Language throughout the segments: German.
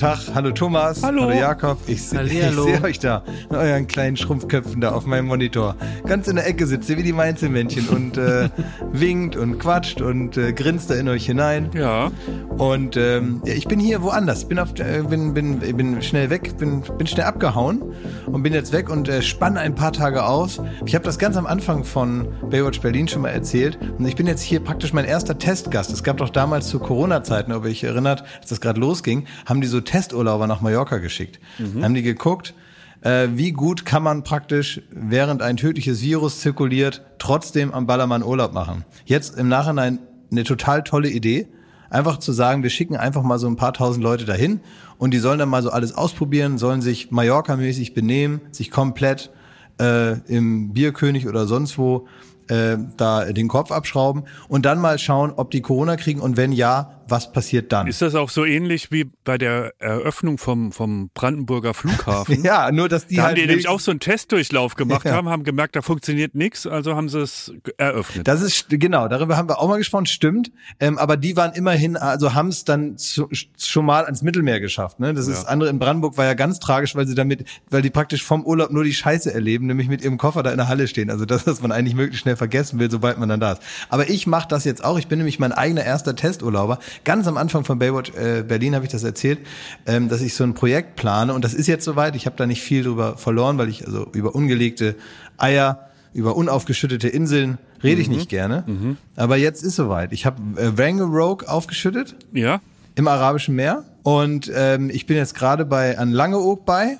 Tag, hallo Thomas, Hallo. hallo Jakob. Ich, se- ich sehe euch da, mit euren kleinen Schrumpfköpfen da auf meinem Monitor. Ganz in der Ecke sitzt ihr wie die Mainzelmännchen und äh, winkt und quatscht und äh, grinst da in euch hinein. Ja. Und ähm, ja, ich bin hier woanders, bin, auf, äh, bin, bin, bin schnell weg, bin, bin schnell abgehauen und bin jetzt weg und äh, spanne ein paar Tage aus. Ich habe das ganz am Anfang von Baywatch Berlin schon mal erzählt und ich bin jetzt hier praktisch mein erster Testgast. Es gab doch damals zu Corona-Zeiten, ob ihr euch erinnert, als das gerade losging, haben die so Testurlauber nach Mallorca geschickt. Haben die geguckt, äh, wie gut kann man praktisch, während ein tödliches Virus zirkuliert, trotzdem am Ballermann Urlaub machen. Jetzt im Nachhinein eine total tolle Idee. Einfach zu sagen, wir schicken einfach mal so ein paar tausend Leute dahin und die sollen dann mal so alles ausprobieren, sollen sich Mallorca-mäßig benehmen, sich komplett äh, im Bierkönig oder sonst wo äh, da den Kopf abschrauben und dann mal schauen, ob die Corona kriegen und wenn ja, was passiert dann? Ist das auch so ähnlich wie bei der Eröffnung vom, vom Brandenburger Flughafen? ja, nur dass die Da halt haben die nämlich auch so einen Testdurchlauf gemacht Ja. haben, haben gemerkt, da funktioniert nichts, also haben sie es eröffnet. Das ist genau, darüber haben wir auch mal gesprochen, stimmt. Ähm, aber die waren immerhin, also haben es dann zu, schon mal ans Mittelmeer geschafft. Ne? Das ist das andere in Brandenburg war ja ganz tragisch, weil sie damit, weil die praktisch vom Urlaub nur die Scheiße erleben, nämlich mit ihrem Koffer da in der Halle stehen. Also das, was man eigentlich möglichst schnell vergessen will, sobald man dann da ist. Aber ich mache das jetzt auch. Ich bin nämlich mein eigener erster Testurlauber. Ganz am Anfang von Baywatch äh, Berlin habe ich das erzählt, ähm, dass ich so ein Projekt plane und das ist jetzt soweit. Ich habe da nicht viel drüber verloren, weil ich also über ungelegte Eier über unaufgeschüttete Inseln rede ich nicht gerne. Aber jetzt ist soweit. Ich habe äh, Wangerooge aufgeschüttet ja? im Arabischen Meer und ähm, ich bin jetzt gerade bei an Langeoog bei.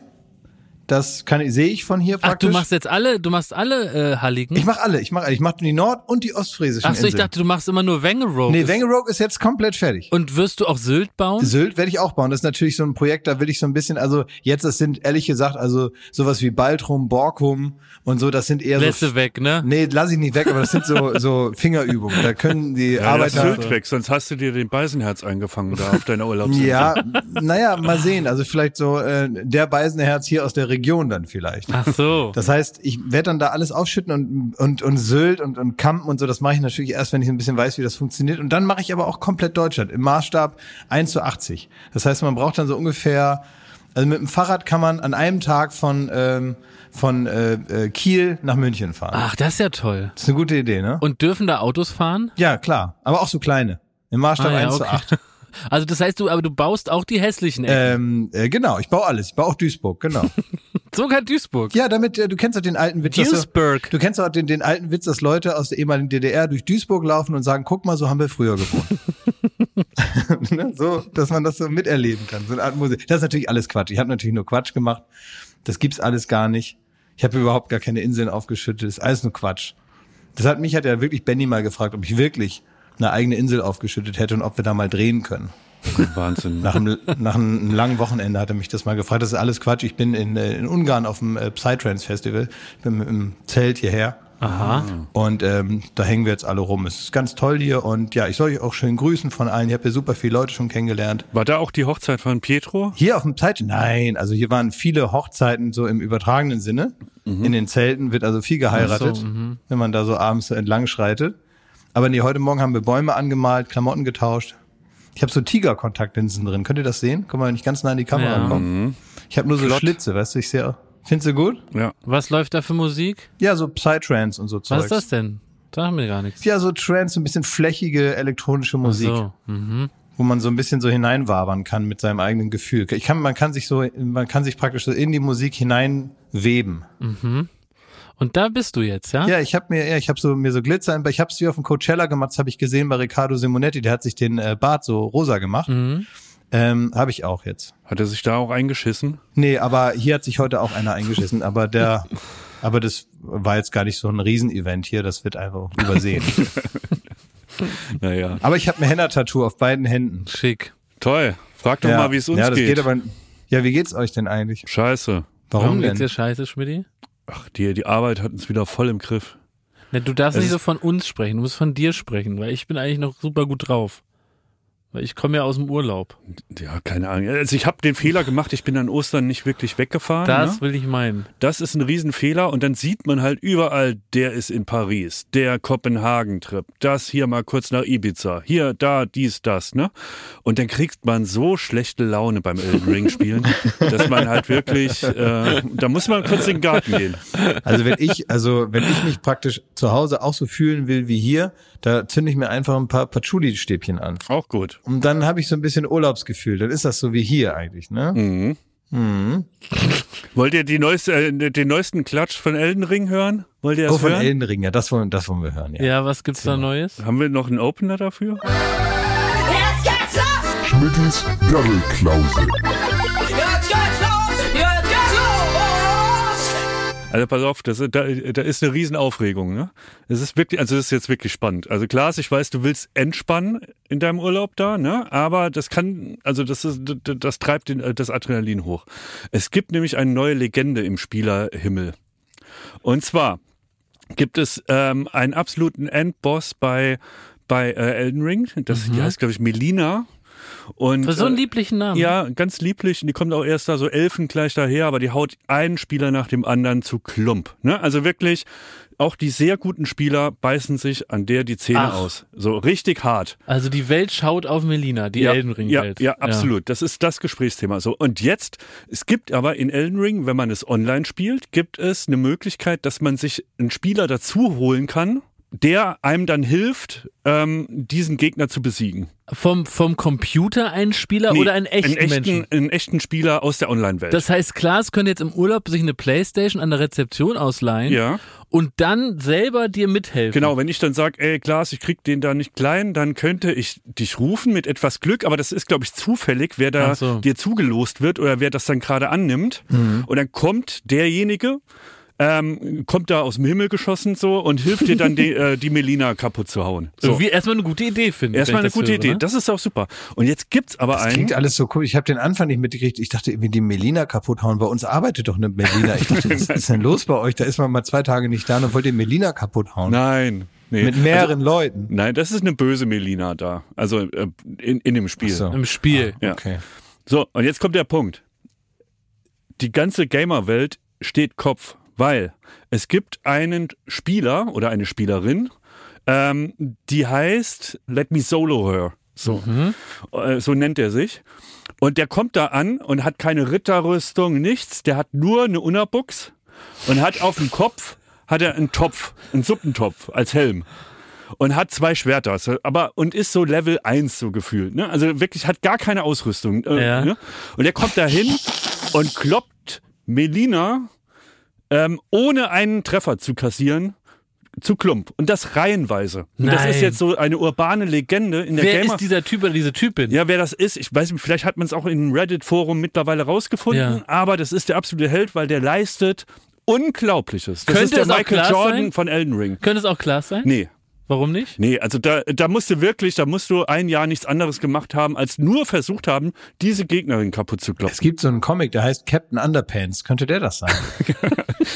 Das kann sehe ich von hier Ach, praktisch. du machst jetzt alle, du machst alle äh, Halligen? ich mache alle. Ich mache ich mache die Nord- und die Ostfriesischen Ach so, ich Inseln. dachte, du machst immer nur Wangerooge. nee, Wangerooge ist jetzt komplett fertig. Und wirst du auch Sylt bauen? Sylt werde ich auch bauen. Das ist natürlich so ein Projekt, da will ich so ein bisschen, also jetzt, das sind ehrlich gesagt, also sowas wie Baltrum, Borkum und so, das sind eher Lässt so. du weg, ne? Nee, lass ich nicht weg, aber das sind so, so Fingerübungen. Da können die Ja, Arbeiter. Sylt weg, sonst hast du dir den Beisenherz eingefangen da auf deiner Urlaubsinsel. Ja, naja, mal sehen. Also vielleicht so äh, der Beisenherz hier aus der Region dann vielleicht. Ach so. Das heißt, ich werde dann da alles aufschütten und und und Sylt und und Kampen und so. Das mache ich natürlich erst, wenn ich ein bisschen weiß, wie das funktioniert. Und dann mache ich aber auch komplett Deutschland im Maßstab 1 zu 80. Das heißt, man braucht dann so ungefähr, also mit dem Fahrrad kann man an einem Tag von ähm, von äh, äh, Kiel nach München fahren. Ach, das ist ja toll. Das ist eine gute Idee, ne? Und dürfen da Autos fahren? ja, klar. Aber auch so kleine. Im Maßstab Ah, ja, 1 zu okay. 8. Also das heißt, du, aber du baust auch die hässlichen Ecken. Ähm, äh, genau, ich baue alles. Ich baue auch Duisburg, genau. Sogar Duisburg. Ja, damit, äh, du kennst doch den alten Witz. dass Duisburg. Du, du kennst doch den, den alten Witz, dass Leute aus der ehemaligen DDR durch Duisburg laufen und sagen, guck mal, so haben wir früher gewohnt. ne? So, dass man das so miterleben kann. So eine Art Musik. Das ist natürlich alles Quatsch. Ich habe natürlich nur Quatsch gemacht. Das gibt's alles gar nicht. Ich habe überhaupt gar keine Inseln aufgeschüttet. Das ist alles nur Quatsch. Das hat mich hat ja wirklich Benny mal gefragt, ob ich wirklich eine eigene Insel aufgeschüttet hätte und ob wir da mal drehen können. Wahnsinn. Nach einem, nach einem langen Wochenende hat er mich das mal gefragt. Das ist alles Quatsch. Ich bin in, äh, in Ungarn auf dem äh, Psytrance Festival. Ich bin mit dem Zelt hierher. Aha. Und ähm, da hängen wir jetzt alle rum. Es ist ganz toll hier und ja, ich soll euch auch schön grüßen von allen. Ich habe hier super viele Leute schon kennengelernt. War da auch die Hochzeit von Pietro? Hier auf dem Zeit, nein, also hier waren viele Hochzeiten so im übertragenen Sinne. In den Zelten wird also viel geheiratet, so, mhm. wenn man da so abends so entlang schreitet. Aber nee, heute Morgen haben wir Bäume angemalt, Klamotten getauscht. Ich habe so Tigerkontaktlinsen drin. Könnt ihr das sehen? Können wir nicht ganz nah an die Kamera Ja. kommen? Ich habe nur so Flott. Schlitze, weißt du, ich sehe. Findest du gut? Ja. Was läuft da für Musik? Ja, so Psytrance und so Zeugs. Was ist das denn? Sag mir gar nichts. Ja, so Trance, so ein bisschen flächige elektronische Ach Musik. So. Mhm. wo man so ein bisschen so hineinwabern kann mit seinem eigenen Gefühl. Ich kann, man kann sich so, man kann sich praktisch so in die Musik hineinweben. Und da bist du jetzt, ja? Ja, ich habe mir, ja, ich habe so mir so Glitzer, im- ich habe es wie auf dem Coachella gemacht, das habe ich gesehen bei Riccardo Simonetti, der hat sich den äh, Bart so rosa gemacht. Mhm. Ähm, habe ich auch jetzt. Hat er sich da auch eingeschissen? Nee, aber hier hat sich heute auch einer eingeschissen, aber der, aber das war jetzt gar nicht so ein Riesenevent hier, das wird einfach übersehen. Naja. aber ich habe ein Henna-Tattoo auf beiden Händen. Schick. Toll. Frag doch ja. mal, wie es uns ja, das geht. geht aber, ja, wie geht's euch denn eigentlich? Scheiße. Warum, Warum denn? geht's dir scheiße, Schmidti? Ach, die, die Arbeit hat uns wieder voll im Griff. Ne, du darfst Es nicht so von uns sprechen, du musst von dir sprechen, weil ich bin eigentlich noch super gut drauf. Weil ich komme ja aus dem Urlaub. Ja, keine Ahnung. Also ich habe den Fehler gemacht, ich bin an Ostern nicht wirklich weggefahren. Das ne? will ich meinen. Das ist ein Riesenfehler und dann sieht man halt überall, der ist in Paris, der Kopenhagen-Trip, das hier mal kurz nach Ibiza, hier, da, dies, das, ne? Und dann kriegt man so schlechte Laune beim Elden Ring spielen, dass man halt wirklich, äh, da muss man kurz in den Garten gehen. Also wenn ich, also wenn ich mich praktisch zu Hause auch so fühlen will wie hier, da zünde ich mir einfach ein paar Patchouli-Stäbchen an. Auch gut. Und dann habe ich so ein bisschen Urlaubsgefühl. Dann ist das so wie hier eigentlich, ne? Mhm. Wollt ihr die neueste, äh, den neuesten Klatsch von Elden Ring hören? Wollt ihr das Oh, von hören? Elden Ring, ja, das wollen, das wollen wir hören, ja. Ja, was gibt's da Neues? Haben wir noch einen Opener dafür? Jetzt geht's Also pass auf, das, da, da ist eine Riesenaufregung. Ne? Es ist wirklich, also das ist jetzt wirklich spannend. Also klar, ich weiß, du willst entspannen in deinem Urlaub da, ne? Aber das kann, also das ist, das, treibt den, das Adrenalin hoch. Es gibt nämlich eine neue Legende im Spielerhimmel. Und zwar gibt es ähm, einen absoluten Endboss bei bei äh, Elden Ring. Das die heißt, glaube ich, Melina. Und Für so einen äh, lieblichen Namen. ja, ganz lieblich. Und die kommt auch erst da so Elfen gleich daher, aber die haut einen Spieler nach dem anderen zu Klump. Ne? Also wirklich, auch die sehr guten Spieler beißen sich an der die Zähne Ach. aus. So richtig hart. Also die Welt schaut auf Melina, die ja, Elden Ring ja, ja, absolut. Das ist das Gesprächsthema. So und jetzt, es gibt aber in Elden Ring, wenn man es online spielt, gibt es eine Möglichkeit, dass man sich einen Spieler dazu holen kann, der einem dann hilft, ähm, diesen Gegner zu besiegen. Vom, vom Computer ein Spieler Nee, oder einen echten, einen Menschen? echten, einen echten Spieler aus der Online-Welt. Das heißt, Klaas könnte jetzt im Urlaub sich eine Playstation an der Rezeption ausleihen Ja. und dann selber dir mithelfen. Genau, wenn ich dann sage, ey Klaas, ich krieg den da nicht klein, dann könnte ich dich rufen mit etwas Glück, aber das ist, glaube ich, zufällig, wer da so. dir zugelost wird oder wer das dann gerade annimmt. Und dann kommt derjenige, ähm, kommt da aus dem Himmel geschossen so und hilft dir dann die, äh, die Melina kaputt zu hauen. So. Irgendwie erstmal eine gute Idee finden. Erstmal wenn eine ich gute höre, Idee. Ne? Das ist auch super. Und jetzt gibt's aber Das einen. klingt alles so cool. Ich habe den Anfang nicht mitgekriegt. Ich dachte irgendwie, die Melina kaputt hauen. Bei uns arbeitet doch eine Melina. Ich dachte, was ist denn los bei euch? Da ist man mal zwei Tage nicht da und wollt ihr Melina kaputt hauen. Nein. Nee. Mit mehreren Leuten. Nein, das ist eine böse Melina da. Also äh, in, in dem Spiel. So. Im Spiel. Ja. Okay. So, und jetzt kommt der Punkt. Die ganze Gamer-Welt steht Kopf, weil es gibt einen Spieler oder eine Spielerin, ähm, die heißt Let Me Solo Her. So, äh, so nennt er sich. Und der kommt da an und hat keine Ritterrüstung, nichts. Der hat nur eine Unterbuchs und hat auf dem Kopf hat er einen Topf, einen Suppentopf als Helm und hat zwei Schwerter, aber und ist so Level 1 so gefühlt, ne? Also wirklich hat gar keine Ausrüstung, äh, Ja. ne? Und er kommt da hin und kloppt Melina ähm, ohne einen Treffer zu kassieren zu Klump und das reihenweise. Und das Nein. ist jetzt so eine urbane Legende in der Wer Gamer ist dieser Typ oder diese Typin? ja, wer das ist, ich weiß nicht, vielleicht hat man es auch in einem Reddit-Forum mittlerweile rausgefunden, Ja. aber das ist der absolute Held, weil der leistet Unglaubliches. Das Könnte ist der Michael Jordan sein? von Elden Ring. Könnte es auch Klaas sein? Nee, Warum nicht? Nee, also da, da musst du wirklich, da musst du ein Jahr nichts anderes gemacht haben, als nur versucht haben, diese Gegnerin kaputt zu Es klopfen. gibt so einen Comic, der heißt Captain Underpants. Könnte der das sein?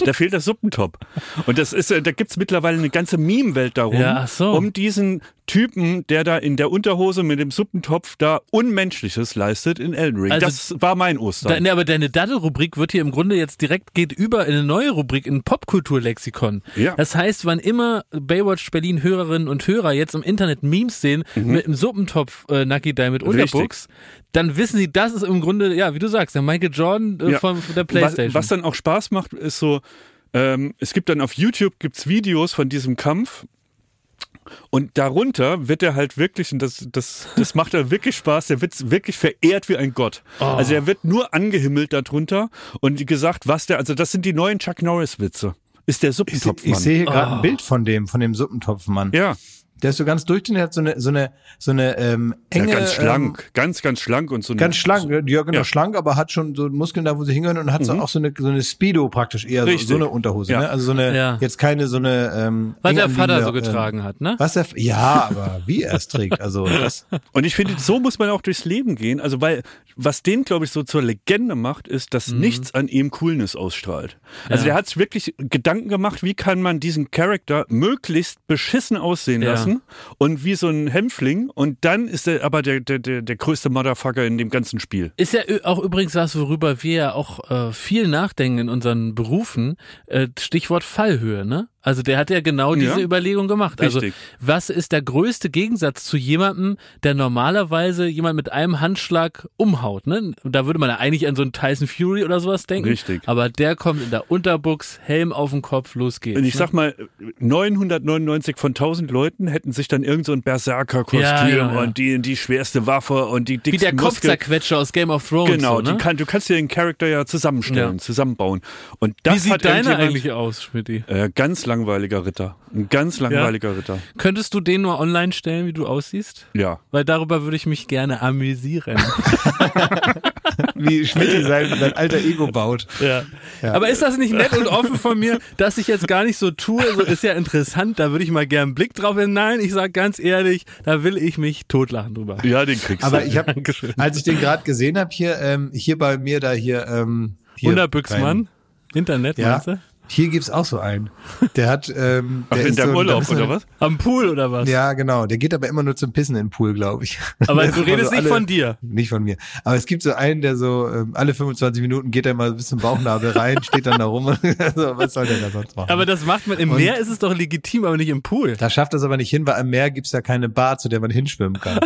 Da fehlt der Suppentop. Und das ist, äh, da gibt's mittlerweile eine ganze Meme-Welt darum, Ja, so. um diesen Typen, der da in der Unterhose mit dem Suppentopf da Unmenschliches leistet in Elden Ring. Also- das war mein Ostern. Da, ne, aber deine Daddel-Rubrik wird hier im Grunde jetzt direkt geht über in eine neue Rubrik, in Popkulturlexikon. Ja. Das heißt, wann immer Baywatch Berlin Hörerinnen und Hörer jetzt im Internet Memes sehen mit einem Suppentopf äh, Nucky Die mit Mhm. Unterbuchs, dann wissen sie, das ist im Grunde, ja, wie du sagst, der Michael Jordan äh, Ja. von, von der was, Playstation. was dann auch Spaß macht, ist so, ähm, es gibt dann auf YouTube gibt's Videos von diesem Kampf. Und darunter wird er halt wirklich, und das, das, das macht er wirklich Spaß, der wird wirklich verehrt wie ein Gott. Oh. Also er wird nur angehimmelt darunter und gesagt, was der, also das sind die neuen Chuck Norris-Witze. Ist der Ich, Suppentopfmann. ich sehe hier gerade Oh. ein Bild von dem, von dem Suppentopfmann. ja, Der ist so ganz durchdringend, der hat so eine, so eine, so eine ähm, ja, enge, ganz Ähm, schlank, ganz, ganz schlank und so. eine- Ganz schlank, ja genau, Ja. Mhm. schlank, aber hat schon so Muskeln da, wo sie hingehören und hat so auch so eine, so eine Speedo praktisch eher, so, Richtig. so eine Unterhose, Ja. ne? Also so eine, Ja. jetzt keine so eine, ähm, was der Vater so anliegende, getragen hat, ne? Ähm, was der, ja, aber wie er es trägt, also das, Und ich finde, so muss man auch durchs Leben gehen. Also weil was den, glaube ich, so zur Legende macht, ist, dass nichts an ihm Coolness ausstrahlt. Also Ja. der hat sich wirklich Gedanken gemacht, wie kann man diesen Charakter möglichst beschissen aussehen Ja. Und wie so ein Hämpfling und dann ist er aber der, der, der, der größte Motherfucker in dem ganzen Spiel. Ist ja auch übrigens was, worüber wir ja auch äh, viel nachdenken in unseren Berufen. Äh, Stichwort Fallhöhe, ne? Also der hat ja genau diese Ja. Überlegung gemacht. Also Richtig. was ist der größte Gegensatz zu jemandem, der normalerweise jemand mit einem Handschlag umhaut, ne? Da würde man ja eigentlich an so einen Tyson Fury oder sowas denken. Richtig. Aber der kommt in der Unterbuchs, Helm auf dem Kopf, los geht's. Und ich ne? sag mal, 999 von 1000 Leuten hätten sich dann irgend so ein Berserker-Kostüm Ja, ja, und die, die schwerste Waffe und die Wie dicksten der Muskeln. Kopfzerquetscher aus Game of Thrones. Genau, so, ne? kann, du kannst dir den Charakter ja zusammenstellen, zusammenbauen. Und das Wie sieht deiner eigentlich aus, Schmidti? Äh, ganz langweiliger Ritter. Ein ganz langweiliger Ritter. Könntest du den nur online stellen, wie du aussiehst? Ja. Weil darüber würde ich mich gerne amüsieren. Wie Schmidt sein, sein alter Ego baut. Ja. Aber ist das nicht nett und offen von mir, dass ich jetzt gar nicht so tue? So ist ja interessant, da würde ich mal gern einen Blick drauf werfen. Nein, ich sag ganz ehrlich, da will ich mich totlachen drüber. Ja, den kriegst Aber du. ich habe, als ich den gerade gesehen habe, hier, ähm, hier bei mir, da hier, ähm, hier Unterbüchsmann, Internet, Ja, meinst du? Hier gibt's auch so einen. Der hat, ähm, Ach, der in ist deinem so, Urlaub, so- oder was? Am Pool oder was? Ja, genau. Der geht aber immer nur zum Pissen in den Pool, glaube ich. Aber du redest so nicht alle- von dir. Nicht von mir. Aber es gibt so einen, der so ähm, alle 25 Minuten geht er mal bis zum Bauchnabel rein, steht dann da rum. also, was soll der da sonst machen? Aber das macht man, im Und- Meer ist es doch legitim, aber nicht im Pool. da schafft das aber nicht hin, weil am Meer gibt's ja keine Bar, zu der man hinschwimmen kann.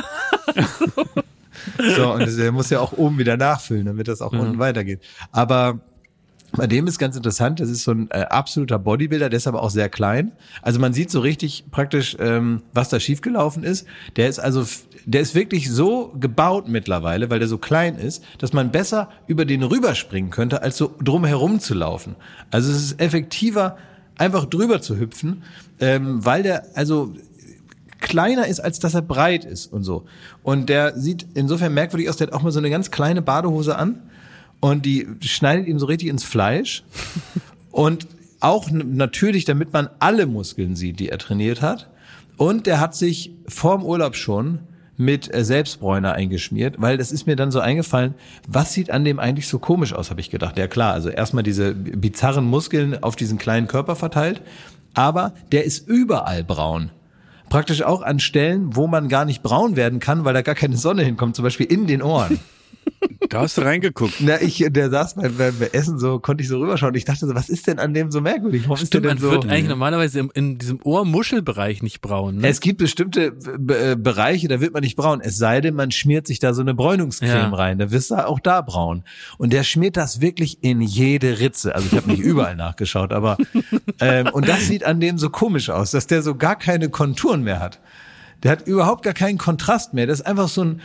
so, und das, der muss ja auch oben wieder nachfüllen, damit das auch unten weitergeht. Aber bei dem ist ganz interessant, das ist so ein äh, absoluter Bodybuilder, der ist aber auch sehr klein. Also man sieht so richtig praktisch, ähm, was da schiefgelaufen ist. Der ist also, der ist wirklich so gebaut mittlerweile, weil der so klein ist, dass man besser über den rüberspringen könnte, als so drum herum zu laufen. Also es ist effektiver, einfach drüber zu hüpfen, ähm, weil der, also kleiner ist, als dass er breit ist und so. Und der sieht insofern merkwürdig aus, der hat auch mal so eine ganz kleine Badehose an und die schneidet ihm so richtig ins Fleisch. Und auch natürlich, damit man alle Muskeln sieht, die er trainiert hat. Und der hat sich vorm Urlaub schon mit äh, Selbstbräuner eingeschmiert, weil das ist mir dann so eingefallen, was sieht an dem eigentlich so komisch aus, habe ich gedacht. Ja klar, also erstmal diese bizarren Muskeln auf diesen kleinen Körper verteilt, aber der ist überall braun. Praktisch auch an Stellen, wo man gar nicht braun werden kann, weil da gar keine Sonne hinkommt, zum Beispiel in den Ohren. Da hast du reingeguckt. Na, ich, der saß beim, beim Essen so, konnte ich so rüberschauen. Ich dachte so, was ist denn an dem so merkwürdig? Warum ist Stimmt, man denn so? wird eigentlich normalerweise im, in diesem Ohrmuschelbereich nicht braun. Ne? Es gibt bestimmte äh, Bereiche, da wird man nicht braun. Es sei denn, man schmiert sich da so eine Bräunungscreme Ja. rein. Da wirst du auch da braun. Und der schmiert das wirklich in jede Ritze. Also ich habe nicht überall nachgeschaut, aber ähm, und das sieht an dem so komisch aus, dass der so gar keine Konturen mehr hat. Der hat überhaupt gar keinen Kontrast mehr. Das ist einfach so ein,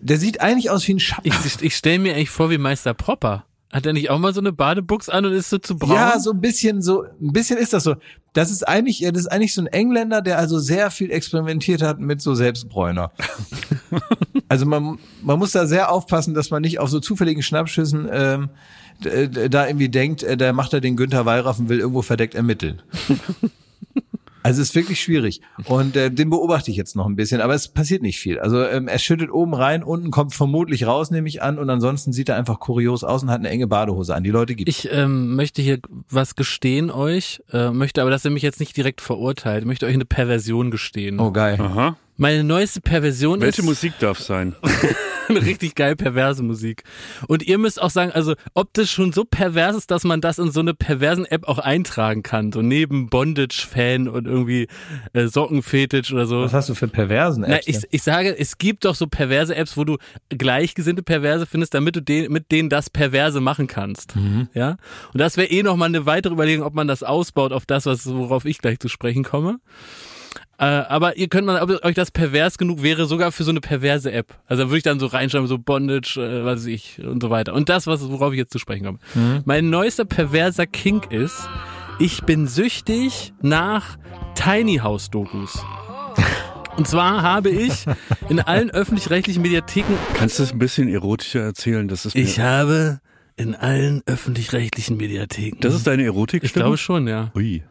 der sieht eigentlich aus wie ein Schatten. Ich, ich stelle mir eigentlich vor wie Meister Propper. Hat er nicht auch mal so eine Badebuchs an und ist so zu braun? Ja, so ein bisschen so, ein bisschen ist das so. Das ist eigentlich, das ist eigentlich so ein Engländer, der also sehr viel experimentiert hat mit so Selbstbräuner. also man, man muss da sehr aufpassen, dass man nicht auf so zufälligen Schnappschüssen ähm, da irgendwie denkt, äh, da macht er den Günther Wallraff und will irgendwo verdeckt ermitteln. Also es ist wirklich schwierig. Und äh, den beobachte ich jetzt noch ein bisschen, aber es passiert nicht viel. Also ähm, er schüttet oben rein, unten kommt vermutlich raus, nehme ich an, und ansonsten sieht er einfach kurios aus und hat eine enge Badehose an. Die Leute gibt Ich ähm, möchte hier was gestehen euch, äh, möchte aber, dass ihr mich jetzt nicht direkt verurteilt. Ich möchte euch eine Perversion gestehen. Oh geil. Aha. Meine neueste Perversion Welche ist Musik darf sein? eine richtig geil perverse Musik. Und ihr müsst auch sagen, also ob das schon so pervers ist, dass man das in so eine perversen App auch eintragen kann. So neben Bondage-Fan und irgendwie äh, Sockenfetisch oder so. Was hast du für perversen Na, Apps? ich, ich sage, es gibt doch so perverse Apps, wo du gleichgesinnte Perverse findest, damit du den, mit denen das Perverse machen kannst. Mhm. Ja. Und das wäre eh nochmal eine weitere Überlegung, ob man das ausbaut auf das, was, worauf ich gleich zu sprechen komme. Äh, aber ihr könnt mal, ob euch das pervers genug wäre, sogar für so eine perverse App. Also da würde ich dann so reinschreiben, so Bondage, äh, was weiß ich, und so weiter. Und das, was, worauf ich jetzt zu sprechen komme. Mein neuester perverser Kink ist, ich bin süchtig nach Tiny House Dokus. Und zwar habe ich in allen öffentlich-rechtlichen Mediatheken, Kannst du es ein bisschen erotischer erzählen? Das ist, mir, ich habe in allen öffentlich-rechtlichen Mediatheken. das ist deine Erotik? ich glaube schon, ja. Ui.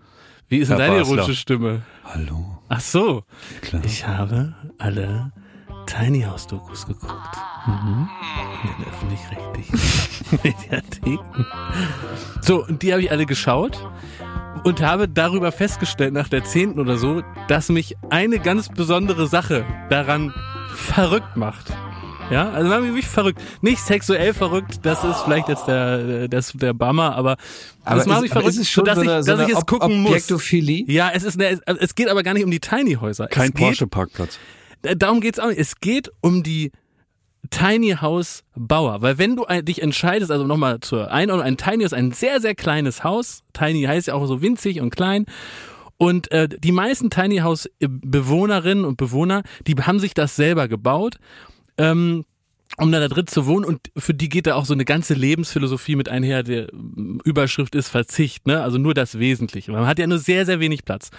Wie ist denn deine Basler. erotische Stimme? Hallo. Ach so. Klar. Ich habe alle Tiny House Dokus geguckt. Mhm. In den öffentlich-rechtlichen Mediatheken. So, und die habe ich alle geschaut und habe darüber festgestellt, nach der zehnten oder so, dass mich eine ganz besondere Sache daran verrückt macht. Ja, also mich wirklich verrückt. Nicht sexuell verrückt, das ist vielleicht jetzt der, das, der Bummer, aber, das macht mich aber verrückt, ist es schon sodass so eine, ich, dass ich es Ob- gucken muss. Objektophilie? Ja, es ist eine, es geht aber gar nicht um die Tiny Häuser. Kein Porsche-Parkplatz. Darum geht's auch nicht. Es geht um die Tiny House Bauer. Weil wenn du dich entscheidest, also nochmal zur Einordnung, ein Tiny ist ein sehr, sehr kleines Haus. Tiny heißt ja auch so winzig und klein. Und äh, die meisten Tiny House Bewohnerinnen und Bewohner, die haben sich das selber gebaut. Ähm, um da, da drin zu wohnen und für die geht da auch so eine ganze Lebensphilosophie mit einher. Der ähm, Überschrift ist Verzicht, ne? Also nur das Wesentliche. Man hat ja nur sehr, sehr wenig Platz.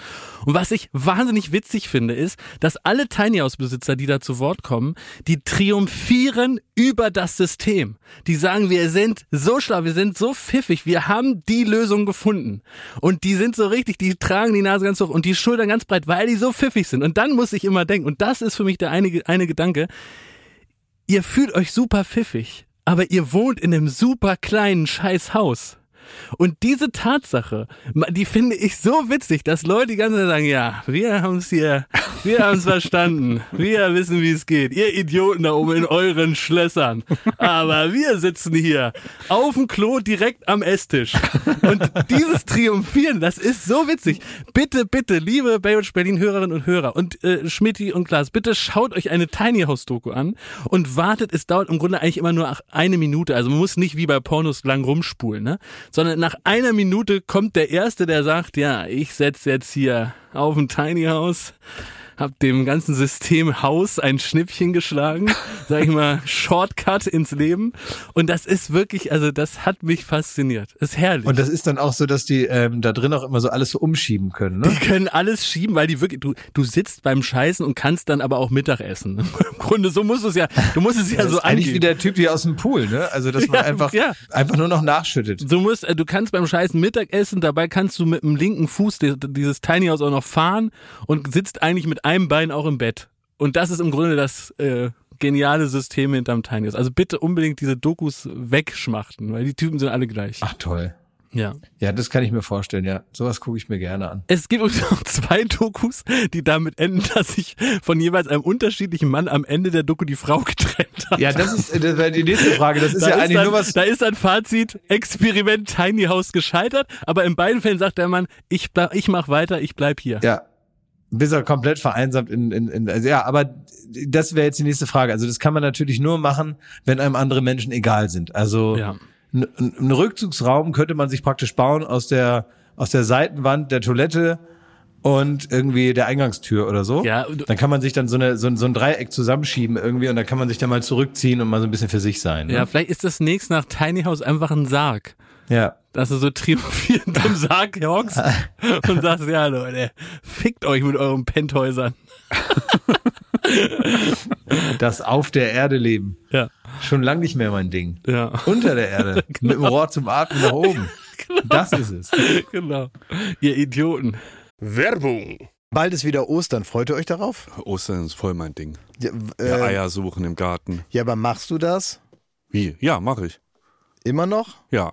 Und was ich wahnsinnig witzig finde, ist, dass alle Tiny House Besitzer, die da zu Wort kommen, die triumphieren über das System. Die sagen, wir sind so schlau, wir sind so pfiffig, wir haben die Lösung gefunden. Und die sind so richtig, die tragen die Nase ganz hoch und die Schultern ganz breit, weil die so pfiffig sind. Und dann muss ich immer denken, und das ist für mich der eine, eine Gedanke, ihr fühlt euch super pfiffig, aber ihr wohnt in einem super kleinen Scheißhaus. Und diese Tatsache, die finde ich so witzig, dass Leute die ganze Zeit sagen, ja, wir haben es hier, wir haben es verstanden, wir wissen, wie es geht. Ihr Idioten da oben in euren Schlössern. Aber wir sitzen hier auf dem Klo direkt am Esstisch. Und dieses Triumphieren, das ist so witzig. Bitte, bitte, liebe Baywatch Berlin Hörerinnen und Hörer und äh, Schmidti und Klaas, bitte schaut euch eine Tiny House Doku an und wartet, es dauert im Grunde eigentlich immer nur eine Minute. Also man muss nicht wie bei Pornos lang rumspulen, ne? Sondern nach einer Minute kommt der Erste, der sagt, ja, ich setz jetzt hier auf ein Tiny House, hab dem ganzen System Haus ein Schnippchen geschlagen, sag ich mal, Shortcut ins Leben. Und das ist wirklich, also das hat mich fasziniert. Ist herrlich. Und das ist dann auch so, dass die ähm, da drin auch immer so alles so umschieben können, ne? Die können alles schieben, weil die wirklich, du, du sitzt beim Scheißen und kannst dann aber auch Mittag essen. Im Grunde, so musst du es ja, du musst es ja, Das so eigentlich wie der Typ hier aus dem Pool, ne? Also, dass man Ja, einfach, ja. einfach nur noch nachschüttet. Du musst, äh, du kannst beim Scheißen Mittag essen, dabei kannst du mit dem linken Fuß die- dieses Tiny House auch noch fahren und sitzt eigentlich mit einem Bein auch im Bett. Und das ist im Grunde das äh, geniale System hinterm Tiny House. Also bitte unbedingt diese Dokus wegschmachten, weil die Typen sind alle gleich. Ach toll. Ja. Ja, das kann ich mir vorstellen, ja. Sowas gucke ich mir gerne an. Es gibt übrigens noch zwei Dokus, die damit enden, dass sich von jeweils einem unterschiedlichen Mann am Ende der Doku die Frau getrennt hat. Ja, das ist das wäre die nächste Frage. Das ist Da ja eigentlich dann, nur was. da ist ein Fazit, Experiment Tiny House gescheitert, aber in beiden Fällen sagt der Mann, ich, bleib, ich mach weiter, ich bleib hier. Ja. Bis er komplett vereinsamt in, in, in also ja, aber das wäre jetzt die nächste Frage. Also das kann man natürlich nur machen, wenn einem andere Menschen egal sind. Also Ja. einen Rückzugsraum könnte man sich praktisch bauen aus der aus der Seitenwand der Toilette und irgendwie der Eingangstür oder so. Ja, dann kann man sich dann so, eine, so, ein- so ein Dreieck zusammenschieben irgendwie und dann kann man sich dann mal zurückziehen und mal so ein bisschen für sich sein. Ne? Ja, vielleicht ist das nächst nach Tiny House einfach ein Sarg. ja. Dass du so triumphierend im Sarg hockst und sagst, ja Leute, fickt euch mit euren Penthäusern. Das auf der Erde leben. Ja, Schon lang nicht mehr mein Ding. ja, Unter der Erde. Mit dem Rohr zum Atmen nach oben. Das ist es. genau. Ihr Idioten. Werbung. Bald ist wieder Ostern. Freut ihr euch darauf? Ostern ist voll mein Ding. Ja, Ja, äh, Eier suchen im Garten. ja aber machst du das Wie? Ja, mache ich. immer noch? Ja.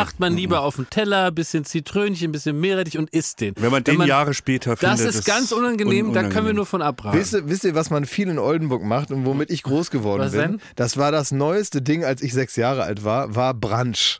macht man lieber auf dem Teller, bisschen Zitrönchen, bisschen Meerrettich und isst den. Wenn man den Jahre später findet. Das ist ganz unangenehm, un- da können wir unangenehm. nur von abraten. Wisst ihr, wisst ihr, was man viel in Oldenburg macht und womit ich groß geworden Was bin? denn? Das war das neueste Ding, als ich sechs Jahre alt war, war Brunch.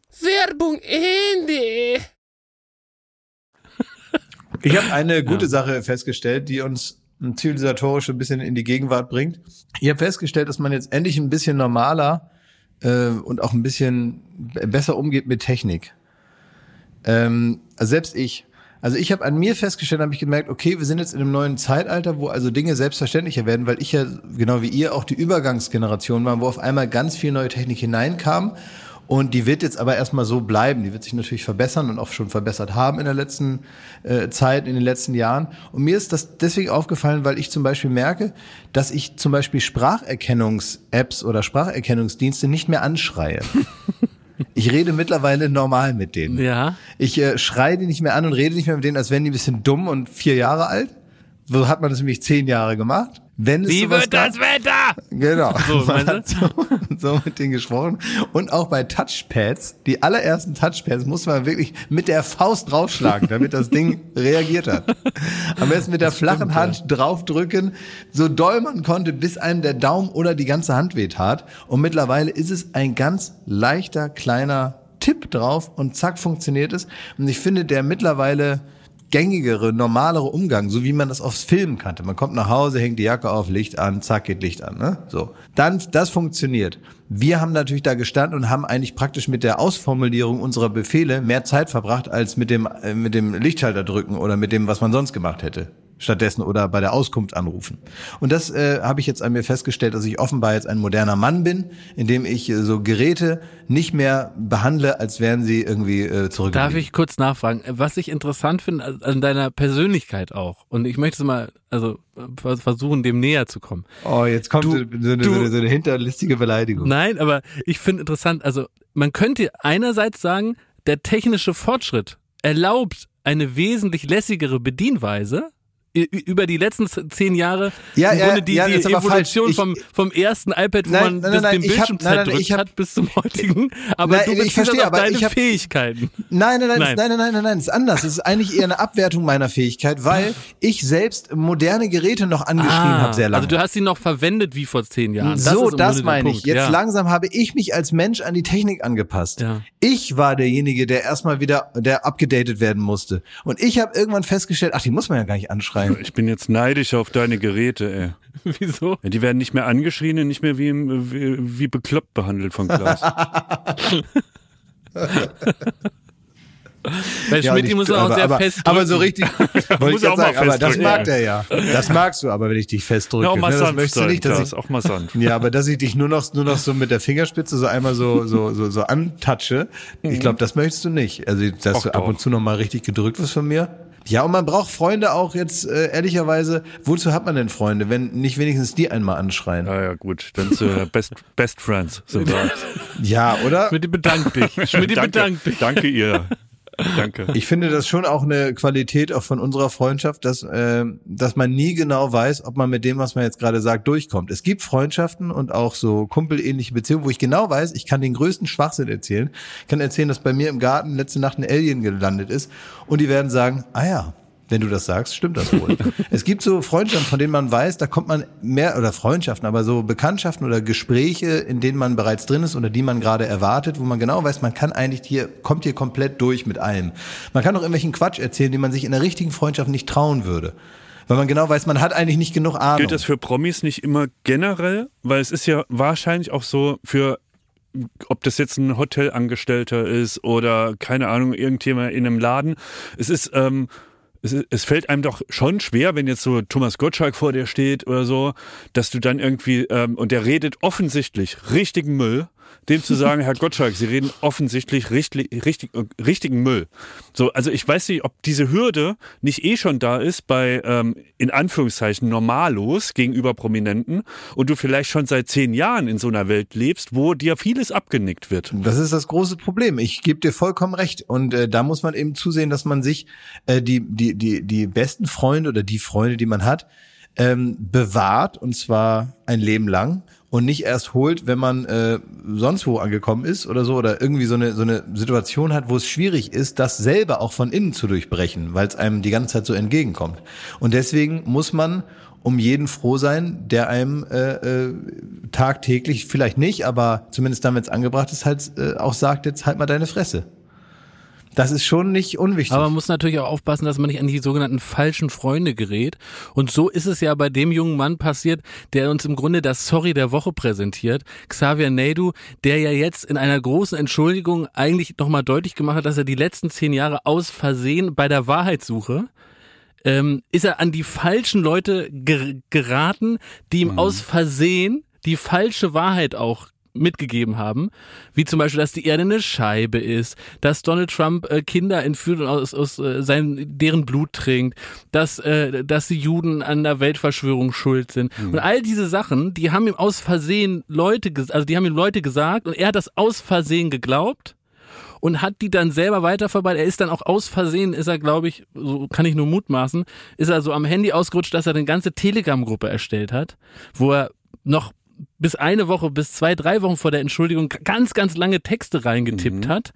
Werbung Ende. Ich habe eine gute Sache festgestellt, die uns zivilisatorisch ein bisschen in die Gegenwart bringt. Ich habe festgestellt, dass man jetzt endlich ein bisschen normaler äh, und auch ein bisschen besser umgeht mit Technik. Ähm, also selbst ich. Also ich habe an mir festgestellt, habe ich gemerkt, okay, wir sind jetzt in einem neuen Zeitalter, wo also Dinge selbstverständlicher werden, weil ich ja genau wie ihr auch die Übergangsgeneration war, wo auf einmal ganz viel neue Technik hineinkam. Und die wird jetzt aber erstmal so bleiben. Die wird sich natürlich verbessern und auch schon verbessert haben in der letzten äh, Zeit, in den letzten Jahren. Und mir ist das deswegen aufgefallen, weil ich zum Beispiel merke, dass ich zum Beispiel Spracherkennungs-Apps oder Spracherkennungsdienste nicht mehr anschreie. Ich rede mittlerweile normal mit denen. Ja. Ich äh, schreie die nicht mehr an und rede nicht mehr mit denen, als wären die ein bisschen dumm und vier Jahre alt. So hat man das nämlich zehn Jahre gemacht. Wenn es Wie wird das Wetter? Genau. So, Man hat so, so mit denen gesprochen. Und auch bei Touchpads, die allerersten Touchpads, muss man wirklich mit der Faust draufschlagen, damit das Ding reagiert hat. Am besten mit der flachen Hand draufdrücken, so doll man konnte, bis einem der Daumen oder die ganze Hand wehtat. Und mittlerweile ist es ein ganz leichter, kleiner Tipp drauf und zack funktioniert es. Und ich finde, der mittlerweile gängigere, normalere Umgang, so wie man das aufs Film kannte. Man kommt nach Hause, hängt die Jacke auf, Licht an, zack, geht Licht an. Ne? So. Dann, das funktioniert. Wir haben natürlich da gestanden und haben eigentlich praktisch mit der Ausformulierung unserer Befehle mehr Zeit verbracht, als mit dem, äh, mit dem Lichtschalter drücken oder mit dem, was man sonst gemacht hätte. Stattdessen oder bei der Auskunft anrufen. Und das äh, habe ich jetzt an mir festgestellt, dass ich offenbar jetzt ein moderner Mann bin, indem ich äh, so Geräte nicht mehr behandle, als wären sie irgendwie äh, zurück. Darf ich kurz nachfragen? Was ich interessant finde an- an deiner Persönlichkeit auch, und ich möchte es mal, also äh, versuchen, dem näher zu kommen. Oh, jetzt kommt Du- so, eine, du- so eine hinterlistige Beleidigung. Nein, aber ich finde interessant, also man könnte einerseits sagen, der technische Fortschritt erlaubt eine wesentlich lässigere Bedienweise. Über die letzten zehn Jahre Ja, im ja, Grunde die, ja, die Evolution. Ich- vom, vom ersten iPad, wo Nein, man nein, das, nein, den ich Bildschirmzeit nein, nein, drückt ich hab- hat bis zum heutigen. Aber Nein, du ich beziehst verstehe, das auf deine ich hab- Fähigkeiten. Nein, nein, nein, Nein. nein, nein, nein, nein, nein, ist anders. Das ist eigentlich eher eine Abwertung meiner Fähigkeit, weil ich selbst moderne Geräte noch angeschrien habe sehr lange. Also du hast sie noch verwendet wie vor zehn Jahren. Das so, das meine ich. Punkt. Jetzt langsam habe ich mich als Mensch an die Technik angepasst. Ja. Ich war derjenige, der erstmal wieder, der abgedatet werden musste. Und ich habe irgendwann festgestellt, ach, die muss man ja gar nicht anschreien. Ich bin jetzt neidisch auf deine Geräte, ey. Wieso? Ja, Die werden nicht mehr angeschrien und nicht mehr wie, wie, wie bekloppt behandelt von Klaus. Bei Ja, Schmidt nicht- muss man auch aber, sehr aber, fest aber so drücken. richtig, wollte ich auch sagen, aber das mag der ja. Das magst du aber, wenn ich dich festdrücke. Ja, auch mal ne? das sanft möchtest du nicht, dass ich, auch mal sanft. Ja, aber dass ich dich nur noch, nur noch so mit der Fingerspitze so einmal so, so, so, so antatsche, ich glaube, das möchtest du nicht. Also, dass Ach du ab doch. und zu noch mal richtig gedrückt wirst von mir. Ja, und man braucht Freunde auch jetzt, äh, ehrlicherweise, wozu hat man denn Freunde, wenn nicht wenigstens die einmal anschreien? Ja, ja, gut. Dann sind wir Best, Best Friends sind wir. Ja, oder? Schmidt bedankt dich. Schmidt danke, bedankt dich. danke ihr. Danke. Ich finde das schon auch eine Qualität auch von unserer Freundschaft, dass, äh, dass man nie genau weiß, ob man mit dem, was man jetzt gerade sagt, durchkommt. Es gibt Freundschaften und auch so kumpelähnliche Beziehungen, wo ich genau weiß, ich kann den größten Schwachsinn erzählen. Ich kann erzählen, dass bei mir im Garten letzte Nacht ein Alien gelandet ist und die werden sagen, ah ja, wenn du das sagst, stimmt das wohl. es gibt so Freundschaften, von denen man weiß, da kommt man mehr, oder Freundschaften, aber so Bekanntschaften oder Gespräche, in denen man bereits drin ist oder die man gerade erwartet, wo man genau weiß, man kann eigentlich hier, kommt hier komplett durch mit allem. Man kann auch irgendwelchen Quatsch erzählen, den man sich in der richtigen Freundschaft nicht trauen würde. Weil man genau weiß, man hat eigentlich nicht genug Ahnung. Gilt das für Promis nicht immer generell? Weil es ist ja wahrscheinlich auch so für ob das jetzt ein Hotelangestellter ist oder keine Ahnung, irgendjemand in einem Laden. Es ist, ähm, es, es fällt einem doch schon schwer, wenn jetzt so Thomas Gottschalk vor dir steht oder so, dass du dann irgendwie, ähm, und der redet offensichtlich richtigen Müll, dem zu sagen, Herr Gottschalk, Sie reden offensichtlich richtig, richtig, richtigen Müll. So, also ich weiß nicht, ob diese Hürde nicht eh schon da ist bei, ähm, in Anführungszeichen, Normalos gegenüber Prominenten und du vielleicht schon seit zehn Jahren in so einer Welt lebst, wo dir vieles abgenickt wird. Das ist das große Problem. Ich gebe dir vollkommen recht. Und äh, da muss man eben zusehen, dass man sich äh, die, die, die, die besten Freunde oder die Freunde, die man hat, ähm, bewahrt und zwar ein Leben lang und nicht erst holt, wenn man äh, sonst wo angekommen ist oder so oder irgendwie so eine so eine Situation hat, wo es schwierig ist, das selber auch von innen zu durchbrechen, weil es einem die ganze Zeit so entgegenkommt. Und deswegen muss man um jeden froh sein, der einem äh, äh, tagtäglich vielleicht nicht, aber zumindest dann, wenn es angebracht ist, halt äh, auch sagt, jetzt halt mal deine Fresse. Das ist schon nicht unwichtig. Aber man muss natürlich auch aufpassen, dass man nicht an die sogenannten falschen Freunde gerät. Und so ist es ja bei dem jungen Mann passiert, der uns im Grunde das Sorry der Woche präsentiert. Xavier Naidu, der ja jetzt in einer großen Entschuldigung eigentlich nochmal deutlich gemacht hat, dass er die letzten zehn Jahre aus Versehen bei der Wahrheitssuche ähm, ist er an die falschen Leute ger geraten, die ihm aus Versehen die falsche Wahrheit auch mitgegeben haben, wie zum Beispiel, dass die Erde eine Scheibe ist, dass Donald Trump äh, Kinder entführt und aus, aus äh, sein, deren Blut trinkt, dass, äh, dass die Juden an der Weltverschwörung schuld sind. Und all diese Sachen, die haben ihm aus Versehen Leute, also die haben ihm Leute gesagt und er hat das aus Versehen geglaubt und hat die dann selber weiterverbreitet. Er ist dann auch aus Versehen, ist er, glaube ich, so kann ich nur mutmaßen, ist er so am Handy ausgerutscht, dass er eine ganze Telegram-Gruppe erstellt hat, wo er noch bis eine Woche, bis zwei, drei Wochen vor der Entschuldigung ganz, ganz lange Texte reingetippt hat.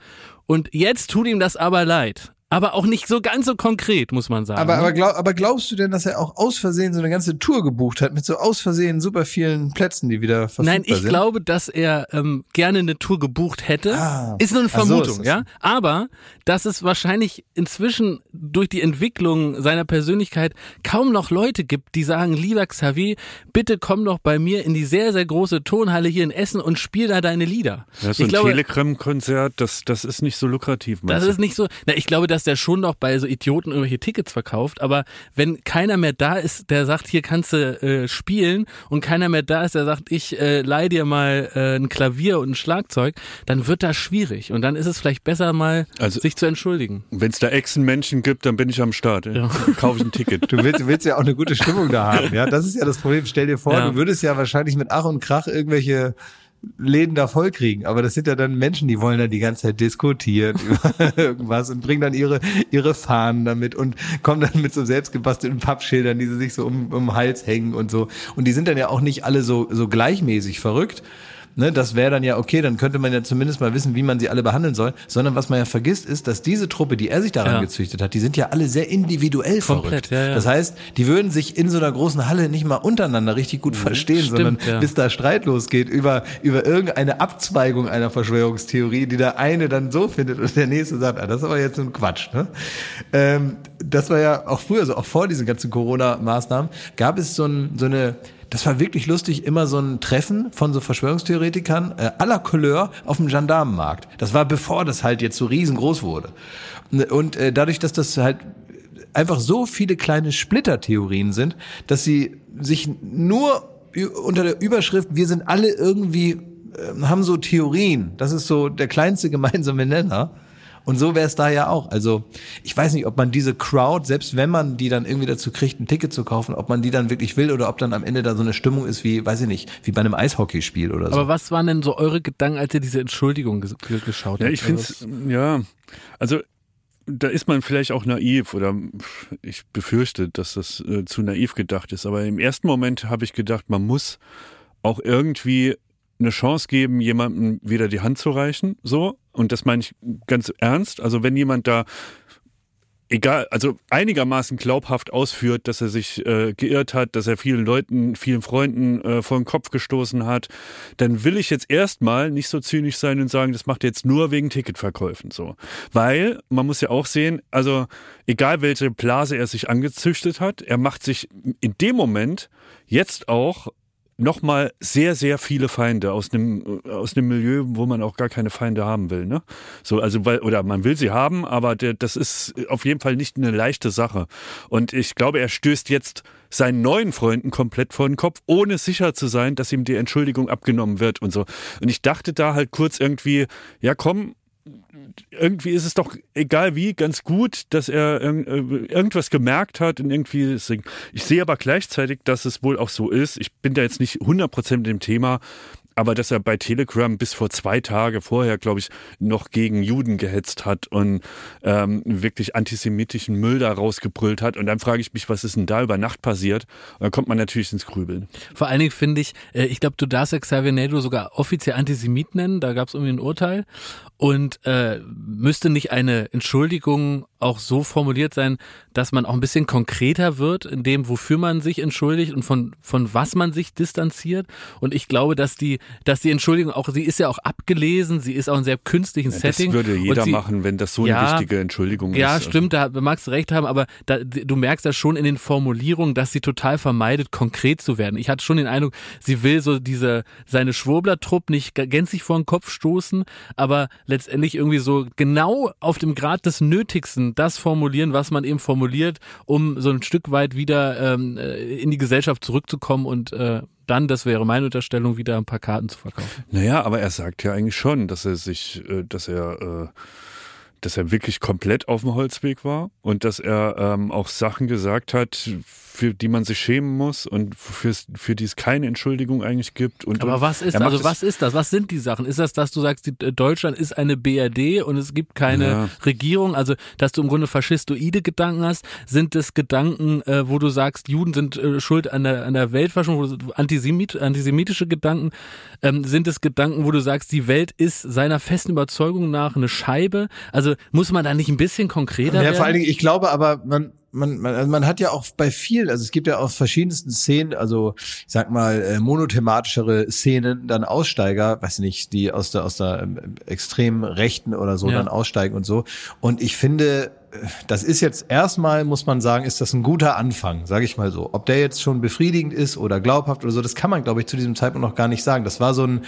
Und jetzt tut ihm das aber leid. Aber auch nicht so ganz so konkret, muss man sagen. Aber, aber, glaub, aber glaubst du denn, dass er auch aus Versehen so eine ganze Tour gebucht hat mit so aus Versehen super vielen Plätzen, die wieder verfügbar Nein, ich sind? glaube, dass er ähm, gerne eine Tour gebucht hätte. Ah. ist nur eine so Vermutung, das. ja. Aber dass es wahrscheinlich inzwischen durch die Entwicklung seiner Persönlichkeit kaum noch Leute gibt, die sagen, lieber Xavier, bitte komm doch bei mir in die sehr, sehr große Tonhalle hier in Essen und spiel da deine Lieder. Ja, so ich ein Telegram-Konzert, das, das ist nicht so lukrativ. das meinst du? ist nicht so. Na, ich glaube, dass der schon noch bei so Idioten irgendwelche Tickets verkauft, aber wenn keiner mehr da ist, der sagt, hier kannst du äh, spielen und keiner mehr da ist, der sagt, ich äh, leih dir mal äh, ein Klavier und ein Schlagzeug, dann wird das schwierig und dann ist es vielleicht besser mal Also- sich zu entschuldigen. Wenn es da Echsenmenschen gibt, dann bin ich am Start. Ja. Kaufe ich ein Ticket. Du willst, du willst ja auch eine gute Stimmung da haben, ja. Das ist ja das Problem. Stell dir vor, Ja. du würdest ja wahrscheinlich mit Ach und Krach irgendwelche Läden da voll kriegen. Aber das sind ja dann Menschen, die wollen dann die ganze Zeit diskutieren über irgendwas und bringen dann ihre, ihre Fahnen damit und kommen dann mit so selbstgebastelten Pappschildern, die sie sich so um, um den Hals hängen und so. Und die sind dann ja auch nicht alle so, so gleichmäßig verrückt. Ne, das wäre dann ja okay, dann könnte man ja zumindest mal wissen, wie man sie alle behandeln soll. Sondern was man ja vergisst, ist, dass diese Truppe, die er sich daran Ja. gezüchtet hat, die sind ja alle sehr individuell Komplett, verrückt. ja, ja. Das heißt, die würden sich in so einer großen Halle nicht mal untereinander richtig gut verstehen, stimmt, sondern bis da Streit losgeht über, über irgendeine Abzweigung einer Verschwörungstheorie, die der eine dann so findet und der nächste sagt, ah, das ist aber jetzt ein Quatsch. Ne? Ähm, das war ja auch früher so, auch vor diesen ganzen Corona-Maßnahmen, gab es so, ein, so eine das war wirklich lustig, immer so ein Treffen von so Verschwörungstheoretikern äh, aller Couleur auf dem Gendarmenmarkt. Das war bevor das halt jetzt so riesengroß wurde. Und äh, dadurch, dass das halt einfach so viele kleine Splittertheorien sind, dass sie sich nur unter der Überschrift, wir sind alle irgendwie, äh, haben so Theorien. Das ist so der kleinste gemeinsame Nenner. Und so wäre es da ja auch. Also ich weiß nicht, ob man diese Crowd, selbst wenn man die dann irgendwie dazu kriegt, ein Ticket zu kaufen, ob man die dann wirklich will oder ob dann am Ende da so eine Stimmung ist wie, weiß ich nicht, wie bei einem Eishockeyspiel oder so. Aber was waren denn so eure Gedanken, als ihr diese Entschuldigung ges ge- geschaut Ja, habt? ich finde Also, es, ja, also da ist man vielleicht auch naiv oder ich befürchte, dass das äh, zu naiv gedacht ist. Aber im ersten Moment habe ich gedacht, man muss auch irgendwie eine Chance geben, jemandem wieder die Hand zu reichen, so. Und das meine ich ganz ernst. Also wenn jemand da egal, also einigermaßen glaubhaft ausführt, dass er sich äh, geirrt hat, dass er vielen Leuten, vielen Freunden äh, vor den Kopf gestoßen hat, dann will ich jetzt erstmal nicht so zynisch sein und sagen, das macht er jetzt nur wegen Ticketverkäufen so. Weil man muss ja auch sehen, also egal welche Blase er sich angezüchtet hat, er macht sich in dem Moment jetzt auch nochmal sehr, sehr viele Feinde aus einem, aus einem Milieu, wo man auch gar keine Feinde haben will. Ne? So, also, weil, oder man will sie haben, aber der, das ist auf jeden Fall nicht eine leichte Sache. Und ich glaube, er stößt jetzt seinen neuen Freunden komplett vor den Kopf, ohne sicher zu sein, dass ihm die Entschuldigung abgenommen wird und so. Und ich dachte da halt kurz irgendwie, ja komm, irgendwie ist es doch egal wie ganz gut, dass er äh, irgendwas gemerkt hat und irgendwie ich sehe aber gleichzeitig, dass es wohl auch so ist. Ich bin da jetzt nicht 100% mit dem Thema, aber dass er bei Telegram bis vor zwei Tage vorher, glaube ich, noch gegen Juden gehetzt hat und ähm, wirklich antisemitischen Müll da rausgebrüllt hat. Und dann frage ich mich, was ist denn da über Nacht passiert? Und dann kommt man natürlich ins Grübeln. Vor allen Dingen finde ich, äh, ich glaube, du darfst Xavier Naidoo sogar offiziell Antisemit nennen, da gab es irgendwie ein Urteil. Und äh, müsste nicht eine Entschuldigung auch so formuliert sein, dass man auch ein bisschen konkreter wird in dem, wofür man sich entschuldigt und von, von was man sich distanziert. Und ich glaube, dass die, dass die Entschuldigung auch, sie ist ja auch abgelesen, sie ist auch in sehr künstlichen Ja, Setting. das würde jeder sie, machen, wenn das so eine Ja, wichtige Entschuldigung ist. Ja, Also- stimmt, da magst du recht haben, aber da, du merkst das schon in den Formulierungen, dass sie total vermeidet, konkret zu werden. Ich hatte schon den Eindruck, sie will so diese, seine Schwurbler-Trupp nicht gänzlich vor den Kopf stoßen, aber letztendlich irgendwie so genau auf dem Grad des Nötigsten das formulieren, was man eben formuliert, um so ein Stück weit wieder ähm, äh, in die Gesellschaft zurückzukommen und äh, dann, das wäre meine Unterstellung, wieder ein paar Karten zu verkaufen. Naja, aber er sagt ja eigentlich schon, dass er sich, äh, dass er, äh, dass er wirklich komplett auf dem Holzweg war und dass er ähm, auch Sachen gesagt hat, für die man sich schämen muss und für, für die es keine Entschuldigung eigentlich gibt. Und, Aber was ist, also was ist das? Was sind die Sachen? Ist das, dass du sagst, die, äh, Deutschland ist eine BRD und es gibt keine Ja. Regierung? Also, dass du im Grunde faschistoide Gedanken hast? Sind es Gedanken, äh, wo du sagst, Juden sind äh, schuld an der, an der Weltverschwörung, wo du- Antisemit, antisemitische Gedanken? Ähm, sind es Gedanken, wo du sagst, die Welt ist seiner festen Überzeugung nach eine Scheibe? Also, muss man da nicht ein bisschen konkreter Ja, werden? vor allen Dingen, ich glaube aber, man, man, man, also man hat ja auch bei vielen, also es gibt ja aus verschiedensten Szenen, also ich sag mal, äh, monothematischere Szenen, dann Aussteiger, weiß nicht, die aus der, aus der ähm, extremen Rechten oder so Ja. dann aussteigen und so. Und ich finde, äh, das ist jetzt erstmal, muss man sagen, ist das ein guter Anfang, sage ich mal so. Ob der jetzt schon befriedigend ist oder glaubhaft oder so, das kann man, glaube ich, zu diesem Zeitpunkt noch gar nicht sagen. Das war so ein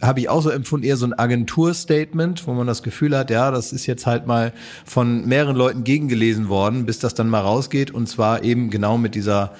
habe ich auch so empfunden, eher so ein Agenturstatement, wo man das Gefühl hat, ja, das ist jetzt halt mal von mehreren Leuten gegengelesen worden, bis das dann mal rausgeht und zwar eben genau mit dieser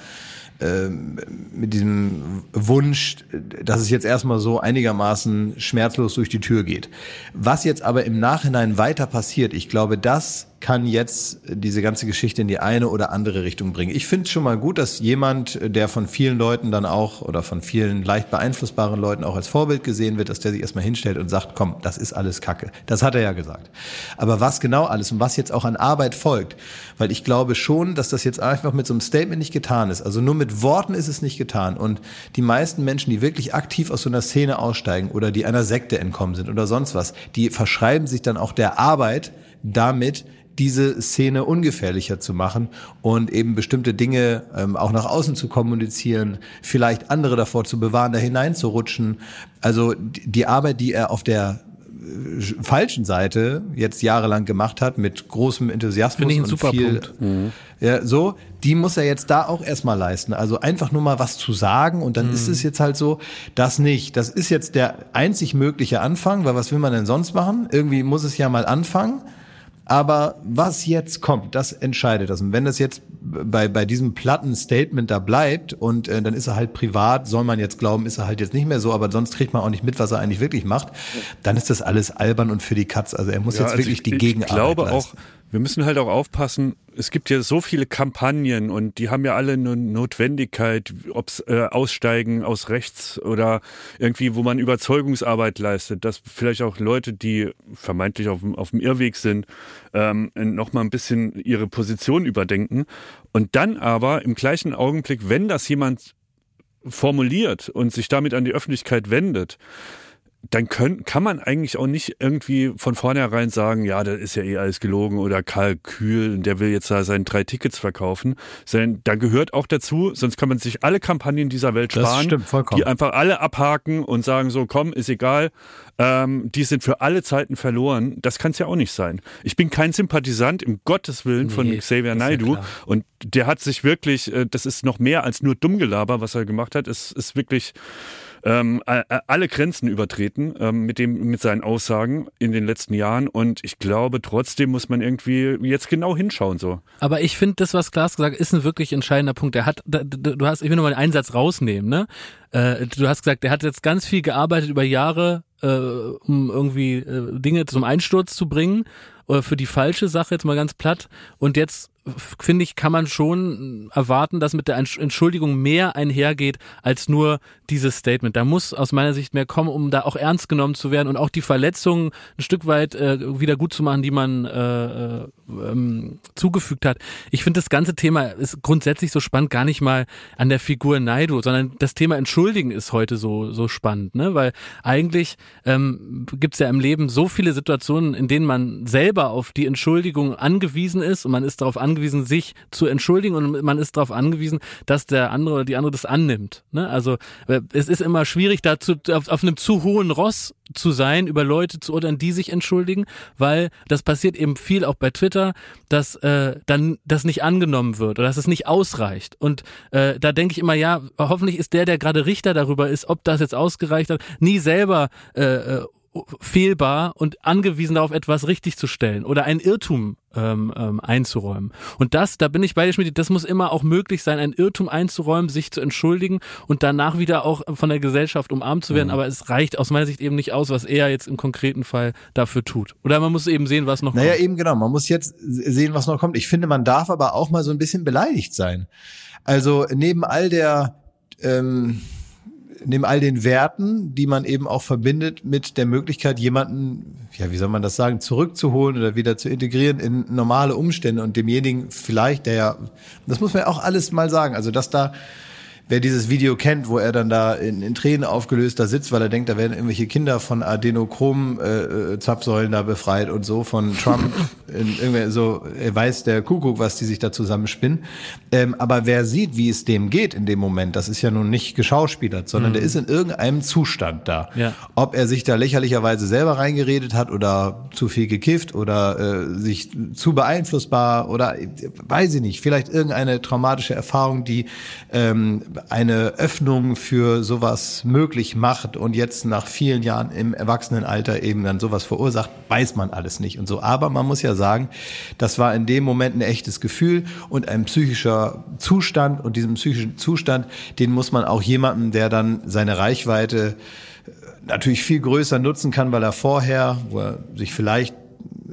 ähm, mit diesem Wunsch, dass es jetzt erstmal so einigermaßen schmerzlos durch die Tür geht. Was jetzt aber im Nachhinein weiter passiert, ich glaube, das kann jetzt diese ganze Geschichte in die eine oder andere Richtung bringen. Ich finde es schon mal gut, dass jemand, der von vielen Leuten dann auch oder von vielen leicht beeinflussbaren Leuten auch als Vorbild gesehen wird, dass der sich erstmal hinstellt und sagt, komm, das ist alles Kacke. Das hat er ja gesagt. Aber was genau alles und was jetzt auch an Arbeit folgt, weil ich glaube schon, dass das jetzt einfach mit so einem Statement nicht getan ist. Also nur mit Worten ist es nicht getan. Und die meisten Menschen, die wirklich aktiv aus so einer Szene aussteigen oder die einer Sekte entkommen sind oder sonst was, die verschreiben sich dann auch der Arbeit damit, diese Szene ungefährlicher zu machen und eben bestimmte Dinge ähm, auch nach außen zu kommunizieren, vielleicht andere davor zu bewahren, da hineinzurutschen. Also die Arbeit, die er auf der äh, falschen Seite jetzt jahrelang gemacht hat, mit großem Enthusiasmus Finde ich einen und super viel, Punkt. ja, so, die muss er jetzt da auch erstmal leisten. Also einfach nur mal was zu sagen und dann ist es jetzt halt so, das nicht. Das ist jetzt der einzig mögliche Anfang, weil was will man denn sonst machen? Irgendwie muss es ja mal anfangen. Aber was jetzt kommt, das entscheidet das. Und wenn das jetzt bei, bei diesem platten Statement da bleibt und äh, dann ist er halt privat, soll man jetzt glauben, ist er halt jetzt nicht mehr so, aber sonst kriegt man auch nicht mit, was er eigentlich wirklich macht, dann ist das alles albern und für die Katz. Also er muss Ja, jetzt also wirklich ich, die ich Gegenarbeit glaube leisten. auch, wir müssen halt auch aufpassen, es gibt ja so viele Kampagnen und die haben ja alle eine Notwendigkeit, ob's äh, Aussteigen aus rechts oder irgendwie, wo man Überzeugungsarbeit leistet, dass vielleicht auch Leute, die vermeintlich auf, auf dem Irrweg sind, ähm, nochmal ein bisschen ihre Position überdenken. Und dann aber im gleichen Augenblick, wenn das jemand formuliert und sich damit an die Öffentlichkeit wendet, dann können, kann man eigentlich auch nicht irgendwie von vornherein sagen, ja, das ist ja eh alles gelogen oder Kalkül und der will jetzt da seine drei Tickets verkaufen. Sondern da gehört auch dazu, sonst kann man sich alle Kampagnen dieser Welt sparen, stimmt die einfach alle abhaken und sagen so, komm, ist egal, ähm, die sind für alle Zeiten verloren. Das kann es ja auch nicht sein. Ich bin kein Sympathisant, im Gottes Willen, von Nee, Xavier ja klar. und der hat sich wirklich, äh, das ist noch mehr als nur Dummgelaber, was er gemacht hat. Es ist wirklich ähm, alle Grenzen übertreten ähm, mit dem mit seinen Aussagen in den letzten Jahren und ich glaube trotzdem muss man irgendwie jetzt genau hinschauen so. Aber ich finde, das, was Klaas gesagt hat, ist ein wirklich entscheidender Punkt. Er hat, du hast, ich will nochmal den Einsatz rausnehmen, ne? Äh, du hast gesagt, er hat jetzt ganz viel gearbeitet über Jahre, äh, um irgendwie äh, Dinge zum Einsturz zu bringen, oder für die falsche Sache jetzt mal ganz platt. Und jetzt finde ich, kann man schon erwarten, dass mit der Entsch- Entschuldigung mehr einhergeht als nur dieses Statement. Da muss aus meiner Sicht mehr kommen, um da auch ernst genommen zu werden und auch die Verletzungen ein Stück weit äh, wieder gut zu machen, die man äh, äh, ähm, zugefügt hat. Ich finde das ganze Thema ist grundsätzlich so spannend, gar nicht mal an der Figur Naido, sondern das Thema Entschuldigen ist heute so so spannend, ne? Weil eigentlich ähm, gibt ja im Leben so viele Situationen, in denen man selber auf die Entschuldigung angewiesen ist und man ist darauf angewiesen, sich zu entschuldigen und man ist darauf angewiesen, dass der andere oder die andere das annimmt. Ne? Also es ist immer schwierig, dazu auf, auf einem zu hohen Ross zu sein, über Leute zu urteilen, die sich entschuldigen, weil das passiert eben viel auch bei Twitter, dass äh, dann das nicht angenommen wird oder dass es nicht ausreicht. Und äh, da denke ich immer, ja, hoffentlich ist der, der gerade Richter darüber ist, ob das jetzt ausgereicht hat, nie selber äh, äh, fehlbar und angewiesen darauf, etwas richtig zu stellen oder einen Irrtum ähm, ähm, einzuräumen. Und das, da bin ich bei dir, Schmidt, das muss immer auch möglich sein, einen Irrtum einzuräumen, sich zu entschuldigen und danach wieder auch von der Gesellschaft umarmt zu werden. Aber es reicht aus meiner Sicht eben nicht aus, was er jetzt im konkreten Fall dafür tut. Oder man muss eben sehen, was noch Naja, kommt. eben genau. Man muss jetzt sehen, was noch kommt. Ich finde, man darf aber auch mal so ein bisschen beleidigt sein. Also neben all der, ähm, neben all den Werten, die man eben auch verbindet mit der Möglichkeit, jemanden, ja, wie soll man das sagen, zurückzuholen oder wieder zu integrieren in normale Umstände und demjenigen vielleicht, der ja, das muss man ja auch alles mal sagen. Also dass da Wer dieses Video kennt, wo er dann da in, in Tränen aufgelöst da sitzt, weil er denkt, da werden irgendwelche Kinder von Adenochrom-Zapfsäulen da befreit und so von Trump. in, irgendwie so, er weiß der Kuckuck, was die sich da zusammenspinnen. Ähm, aber wer sieht, wie es dem geht in dem Moment, das ist ja nun nicht geschauspielert, sondern der ist in irgendeinem Zustand da. Ja. Ob er sich da lächerlicherweise selber reingeredet hat oder zu viel gekifft oder äh, sich zu beeinflussbar oder äh, weiß ich nicht, vielleicht irgendeine traumatische Erfahrung, die ähm, eine Öffnung für sowas möglich macht und jetzt nach vielen Jahren im Erwachsenenalter eben dann sowas verursacht, weiß man alles nicht und so. Aber man muss ja sagen, das war in dem Moment ein echtes Gefühl und ein psychischer Zustand und diesem psychischen Zustand, den muss man auch jemandem, der dann seine Reichweite natürlich viel größer nutzen kann, weil er vorher, wo er sich vielleicht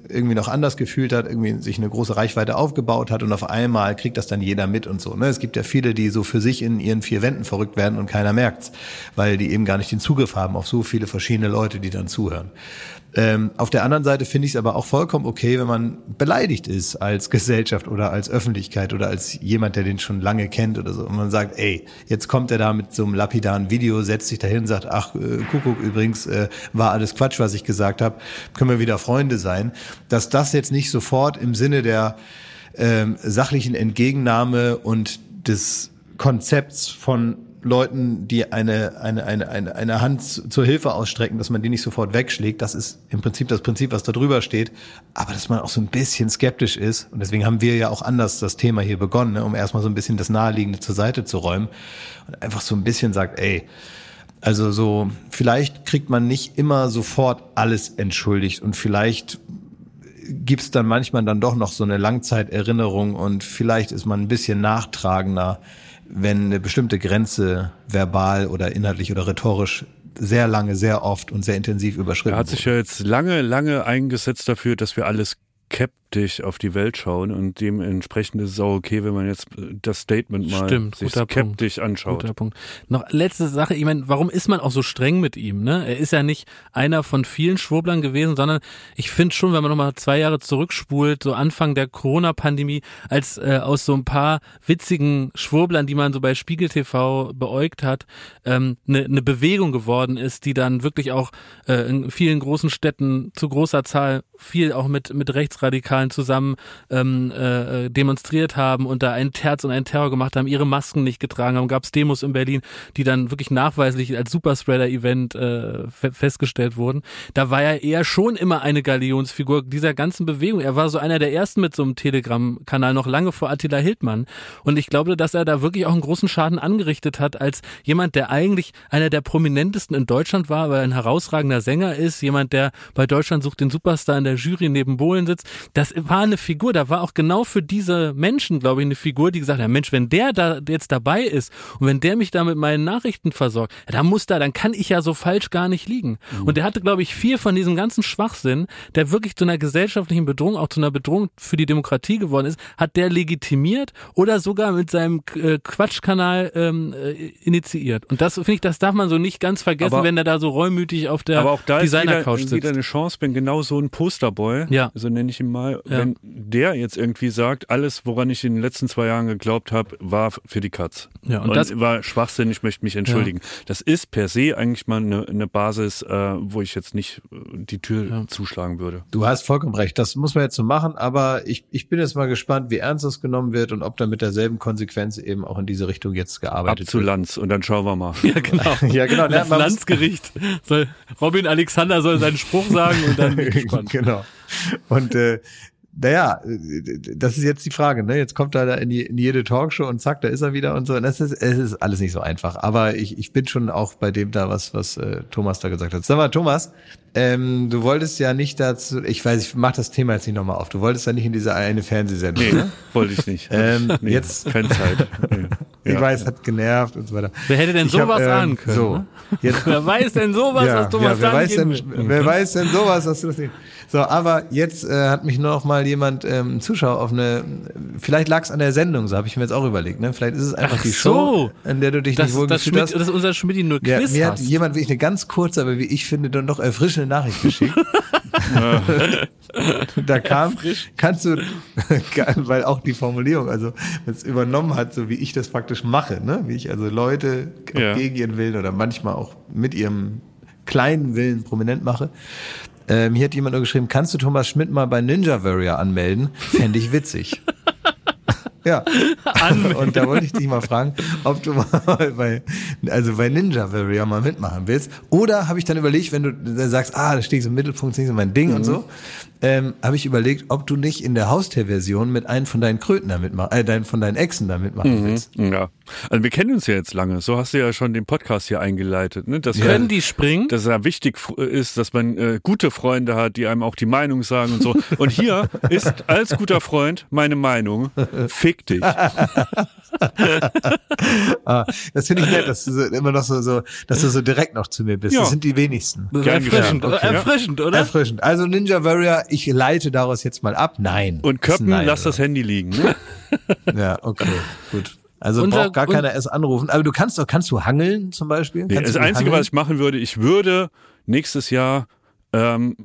irgendwie noch anders gefühlt hat, irgendwie sich eine große Reichweite aufgebaut hat und auf einmal kriegt das dann jeder mit und so. Ne? Es gibt ja viele, die so für sich in ihren vier Wänden verrückt werden und keiner merkt's, weil die eben gar nicht den Zugriff haben auf so viele verschiedene Leute, die dann zuhören. Ähm, auf der anderen Seite finde ich es aber auch vollkommen okay, wenn man beleidigt ist als Gesellschaft oder als Öffentlichkeit oder als jemand, der den schon lange kennt oder so. Und man sagt, ey, jetzt kommt er da mit so einem lapidaren Video, setzt sich dahin und sagt, ach, äh, Kuckuck, übrigens äh, war alles Quatsch, was ich gesagt habe, können wir wieder Freunde sein. Dass das jetzt nicht sofort im Sinne der ähm, sachlichen Entgegennahme und des Konzepts von Leuten, die eine, eine, eine, eine, eine Hand zu- zur Hilfe ausstrecken, dass man die nicht sofort wegschlägt. Das ist im Prinzip das Prinzip, was da drüber steht. Aber dass man auch so ein bisschen skeptisch ist. Und deswegen haben wir ja auch anders das Thema hier begonnen, ne, um erstmal so ein bisschen das Naheliegende zur Seite zu räumen. Und einfach so ein bisschen sagt, ey, also so, vielleicht kriegt man nicht immer sofort alles entschuldigt und vielleicht gibt's dann manchmal dann doch noch so eine Langzeiterinnerung und vielleicht ist man ein bisschen nachtragender, wenn eine bestimmte Grenze verbal oder inhaltlich oder rhetorisch sehr lange, sehr oft und sehr intensiv überschritten Er hat sich ja jetzt lange, lange eingesetzt dafür, dass wir alle skeptisch auf die Welt schauen und dementsprechend ist es auch okay, wenn man jetzt äh, das Statement mal Stimmt, sich guter Punkt. skeptisch anschaut. Guter Punkt. Noch letzte Sache, ich meine, warum ist man auch so streng mit ihm? Ne? Er ist ja nicht einer von vielen Schwurblern gewesen, sondern ich finde schon, wenn man nochmal zwei Jahre zurückspult, so Anfang der Corona-Pandemie, als äh, aus so ein paar witzigen Schwurblern, die man so bei Spiegel TV beäugt hat, eine ähm, ne Bewegung geworden ist, die dann wirklich auch äh, in vielen großen Städten zu großer Zahl viel auch mit mit Rechtsradikalen zusammen ähm, äh, demonstriert haben und da ein Terz und ein Terror gemacht haben, ihre Masken nicht getragen haben. Gab es Demos in Berlin, die dann wirklich nachweislich als Superspreader-Event äh, fe festgestellt wurden. Da war er eher schon immer eine Galionsfigur dieser ganzen Bewegung. Er war so einer der ersten mit so einem Telegram-Kanal noch lange vor Attila Hildmann. Und ich glaube, dass er da wirklich auch einen großen Schaden angerichtet hat als jemand, der eigentlich einer der prominentesten in Deutschland war, weil er ein herausragender Sänger ist, jemand, der bei Deutschland sucht den Superstar in der Jury neben Bohlen sitzt. Das war eine Figur, da war auch genau für diese Menschen, glaube ich, eine Figur, die gesagt hat, Mensch, wenn der da jetzt dabei ist und wenn der mich da mit meinen Nachrichten versorgt, ja, dann muss da, dann kann ich ja so falsch gar nicht liegen. Und der hatte, glaube ich, viel von diesem ganzen Schwachsinn, der wirklich zu einer gesellschaftlichen Bedrohung, auch zu einer Bedrohung für die Demokratie geworden ist, hat der legitimiert oder sogar mit seinem äh, Quatschkanal ähm, äh, initiiert. Und das finde ich, das darf man so nicht ganz vergessen, Aber- wenn er da so reumütig auf der Aber auch da ist wieder, Designer-Couch wieder sitzt. eine Chance, wenn genau so ein Posterboy, Ja. so nenne ich ihn mal, Ja. wenn der jetzt irgendwie sagt, alles, woran ich in den letzten zwei Jahren geglaubt habe, war für die Katz. Ja, und und das- war Schwachsinn, ich möchte mich entschuldigen. Das ist per se eigentlich mal eine, eine Basis, äh, wo ich jetzt nicht äh, die Tür Ja. zuschlagen würde. Du hast vollkommen recht. Das muss man jetzt so machen, aber ich, ich bin jetzt mal gespannt, wie ernst das genommen wird und ob da mit derselben Konsequenz eben auch in diese Richtung jetzt Ab gearbeitet zu Lanz und dann schauen wir mal. Ja, genau. Ja, genau. Das Landsgericht. Soll, Robin Alexander soll seinen Spruch sagen und dann bin ich gespannt. genau. Und äh, naja, das ist jetzt die Frage, ne? Jetzt kommt er da in, die, in jede Talkshow und zack, da ist er wieder und so. Und das ist, es ist alles nicht so einfach. Aber ich, ich bin schon auch bei dem da, was, was äh, Thomas da gesagt hat. Sag mal, Thomas, ähm, du wolltest ja nicht dazu, ich weiß, ich mach das Thema jetzt nicht nochmal auf. Du wolltest ja nicht in diese eine Fernsehsendung. Nee, Ne? wollte ich nicht. Ähm, nee, jetzt- keine Zeit. Nee. Ich Ja. weiß, hat genervt und so weiter. Wer hätte denn Ich hab, sowas ähm, ahnen können? So, ne? jetzt Wer weiß denn sowas, was Thomas wer da weiß nicht denn, will? wer weiß denn sowas, dass du das nicht. So, aber jetzt äh, hat mich nur noch mal jemand, ähm, ein Zuschauer auf eine, vielleicht lag es an der Sendung, so habe ich mir jetzt auch überlegt, ne? Vielleicht ist es einfach Ach die so. Show, in der du dich Das, nicht wohl das, gefühlt Schmidt, hast. das ist unser Schmidt nur Ja, Quiz mir hat hast. jemand wirklich eine ganz kurze, aber wie ich finde, dann doch erfrischende Nachricht geschickt. da kam, kannst du, weil auch die Formulierung, also es übernommen hat, so wie ich das praktisch mache, ne? wie ich also Leute Ja. gegen ihren Willen oder manchmal auch mit ihrem kleinen Willen prominent mache. Ähm, hier hat jemand nur geschrieben, kannst du Thomas Schmidt mal bei Ninja Warrior anmelden? Fände ich witzig. Ja. Und da wollte ich dich mal fragen, ob du mal bei, also bei Ninja Warrior mal mitmachen willst. Oder habe ich dann überlegt, wenn du sagst, ah, da stehe ich so im Mittelpunkt, das ist nicht so mein Ding und so, ähm, habe ich überlegt, ob du nicht in der Haustierversion mit einem von deinen Kröten da mitmachen, äh, dein, von deinen Echsen da mitmachen willst. Ja. Also wir kennen uns ja jetzt lange. So hast du ja schon den Podcast hier eingeleitet. Ne? Dass Können die springen? dass es ja wichtig ist, dass man äh, gute Freunde hat, die einem auch die Meinung sagen und so. Und hier ist als guter Freund meine Meinung, fick dich. Ah, das finde ich nett, dass du so, immer noch so, so, dass du so direkt noch zu mir bist. Ja. Das sind die wenigsten. Gern erfrischend? Okay. erfrischend, oder? Erfrischend. Also Ninja Warrior, ich leite daraus jetzt mal ab. Nein. Und Köppen, Nein, lass oder? das Handy liegen. Ne? Ja, okay, gut. Also Unser- braucht gar keiner erst anrufen. Aber du kannst doch, kannst du hangeln zum Beispiel? Nee, das Einzige, hangeln? was ich machen würde, ich würde nächstes Jahr ähm,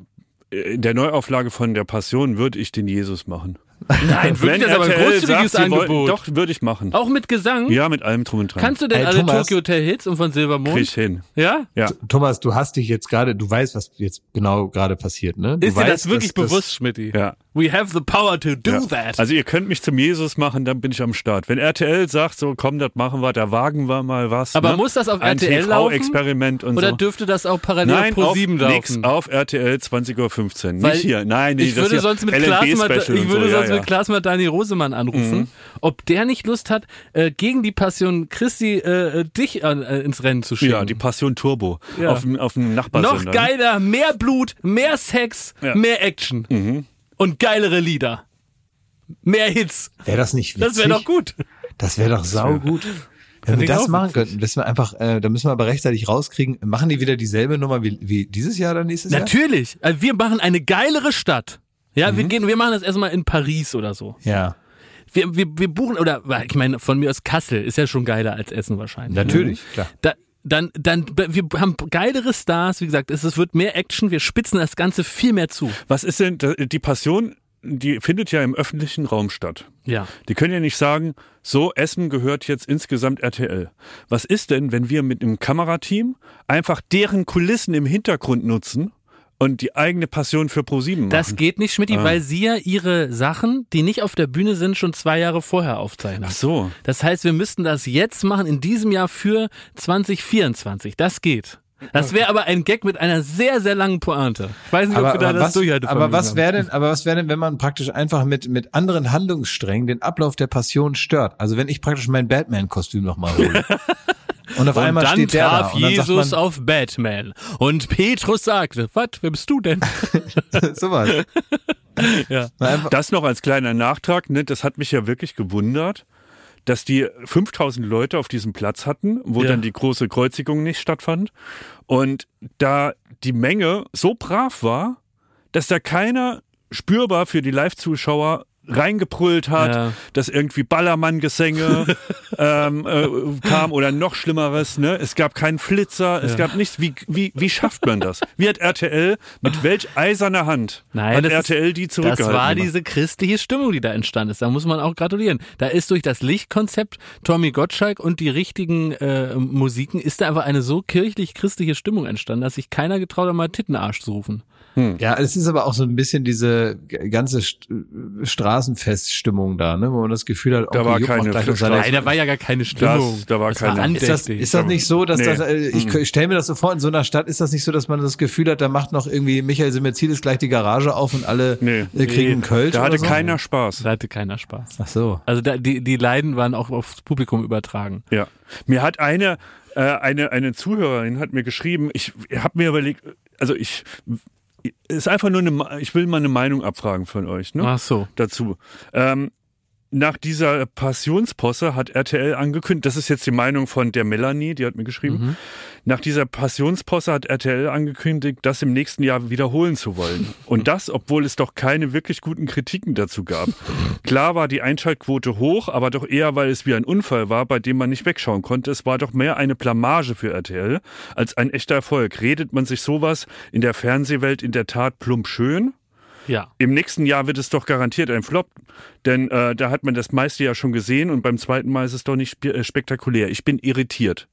in der Neuauflage von der Passion würde ich den Jesus machen. Nein, wirklich, das ist aber ein großzügiges sagt, Angebot. Doch, würde ich machen. Auch mit Gesang? Ja, mit allem drum und dran. Kannst du denn Ey, alle Thomas. Tokyo Hotel Hits und von Silbermond? Krieg ich hin. Ja? Ja. Thomas, du hast dich jetzt gerade, du weißt, was jetzt genau gerade passiert, ne? Du Ist dir das weißt, wirklich dass- bewusst, Schmidti? Ja. We have the power to do ja. that. Also ihr könnt mich zum Jesus machen, dann bin ich am Start. Wenn RTL sagt, so komm, das machen wir, da wagen wir mal was. Aber ne? muss das auf Ein RTL laufen? TV-Experiment und Oder so. dürfte das auch parallel Nein, auf Pro auf, 7 nix, laufen? auf RTL 20.15 Uhr. Nicht hier. Nein, nee, ich das würde hier sonst mit LNB Klaas, mal, Special ich und würde so, sonst Mhm. mit Klaas mal Dani Rosemann anrufen, ob der nicht Lust hat, äh, gegen die Passion Christi äh, dich äh, ins Rennen zu schicken. ja, die Passion Turbo Ja. auf dem auf dem Nachbarsender. Noch ne? geiler, mehr Blut, mehr Sex, Ja. Mhm. mehr Action und geilere Lieder. Mehr Hits. Wäre das nicht witzig? Das wäre doch gut. Das wäre doch saugut. Wenn wir das machen könnten, dass wir einfach, äh, da müssen wir aber rechtzeitig rauskriegen, machen die wieder dieselbe Nummer wie, wie dieses Jahr oder nächstes Jahr? Natürlich. Also wir machen eine geilere Stadt. Ja, wir gehen, wir machen das erstmal in Paris oder so. Ja. Wir, wir, wir buchen, oder ich meine, von mir aus Kassel ist ja schon geiler als Essen wahrscheinlich. Natürlich, klar. Da, dann, dann, wir haben geilere Stars, wie gesagt, es, es wird mehr Action, wir spitzen das Ganze viel mehr zu. Was ist denn die Passion? Die findet ja im öffentlichen Raum statt. Ja. Die können ja nicht sagen, so Essen gehört jetzt insgesamt RTL. Was ist denn, wenn wir mit einem Kamerateam einfach deren Kulissen im Hintergrund nutzen und die eigene Passion für ProSieben machen? Das geht nicht, Schmidt, Ah. weil sie ja ihre Sachen, die nicht auf der Bühne sind, schon zwei Jahre vorher aufzeichnen. Ach so. Das heißt, wir müssten das jetzt machen, in diesem Jahr für 2024. Das geht. Das wäre aber ein Gag mit einer sehr, sehr langen Pointe. Ich weiß nicht, ob Aber, wir da aber, das was, Durchhaltevermögen aber was wäre denn, aber was wäre denn, wenn man praktisch einfach mit, mit anderen Handlungssträngen den Ablauf der Passion stört? Also wenn ich praktisch mein Batman-Kostüm nochmal hole. Und auf Und einmal dann steht der da traf dann sagt Jesus man, auf Batman. Und Petrus sagte, was, wer bist du denn? sowas. Ja. Das noch als kleiner Nachtrag, ne, das hat mich ja wirklich gewundert, dass die 5000 Leute auf diesem Platz hatten, wo Ja. dann die große Kreuzigung nicht stattfand. Und da die Menge so brav war, dass da keiner spürbar für die Live-Zuschauer reingebrüllt hat, Ja. dass irgendwie Ballermann-Gesänge ähm, äh, kam oder noch Schlimmeres. Ne? Es gab keinen Flitzer, es gab nichts. Wie, wie, wie schafft man das? Wie hat RTL, mit welch eiserner Hand Nein, hat ist- RTL die zurückgehalten? Das war immer? diese christliche Stimmung, die da entstanden ist. Da muss man auch gratulieren. Da ist durch das Lichtkonzept Tommy Gottschalk und die richtigen äh, Musiken ist da einfach eine so kirchlich-christliche Stimmung entstanden, dass sich keiner getraut hat, mal Tittenarsch zu rufen. Ja, es ist aber auch so ein bisschen diese ganze St Straßenfeststimmung da, ne, wo man das Gefühl hat, Da war Jupp macht keine Nein, da war ja gar keine Stimmung. Das- da war das war keine- Ist das, andächtig. ist das nicht so, dass Nee. das, äh, ich, ich stelle mir das so vor, in so einer Stadt ist das nicht so, dass man das Gefühl hat, da macht noch irgendwie Michael Simmerzidis gleich die Garage auf und alle Nee. äh, kriegen einen Kölsch Da hatte so? keiner Spaß. da hatte keiner Spaß. Ach so. Also da, die, die Leiden waren auch aufs Publikum übertragen. Ja. Mir hat eine, äh, eine, eine Zuhörerin hat mir geschrieben, ich habe mir überlegt, also ich, ist einfach nur eine, ich will mal eine Meinung abfragen von euch, ne? Ach so. Dazu. Ähm, nach dieser Passionsposse hat RTL angekündigt, das ist jetzt die Meinung von der Melanie, die hat mir geschrieben, Mhm. nach dieser Passionsposse hat RTL angekündigt, das im nächsten Jahr wiederholen zu wollen. Und das, obwohl es doch keine wirklich guten Kritiken dazu gab. Klar war die Einschaltquote hoch, aber doch eher, weil es wie ein Unfall war, bei dem man nicht wegschauen konnte. Es war doch mehr eine Blamage für RTL als ein echter Erfolg. Redet man sich sowas in der Fernsehwelt in der Tat plump schön? Ja. Im nächsten Jahr wird es doch garantiert ein Flop, denn äh, da hat man das meiste ja schon gesehen und beim zweiten Mal ist es doch nicht äh, spektakulär. Ich bin irritiert.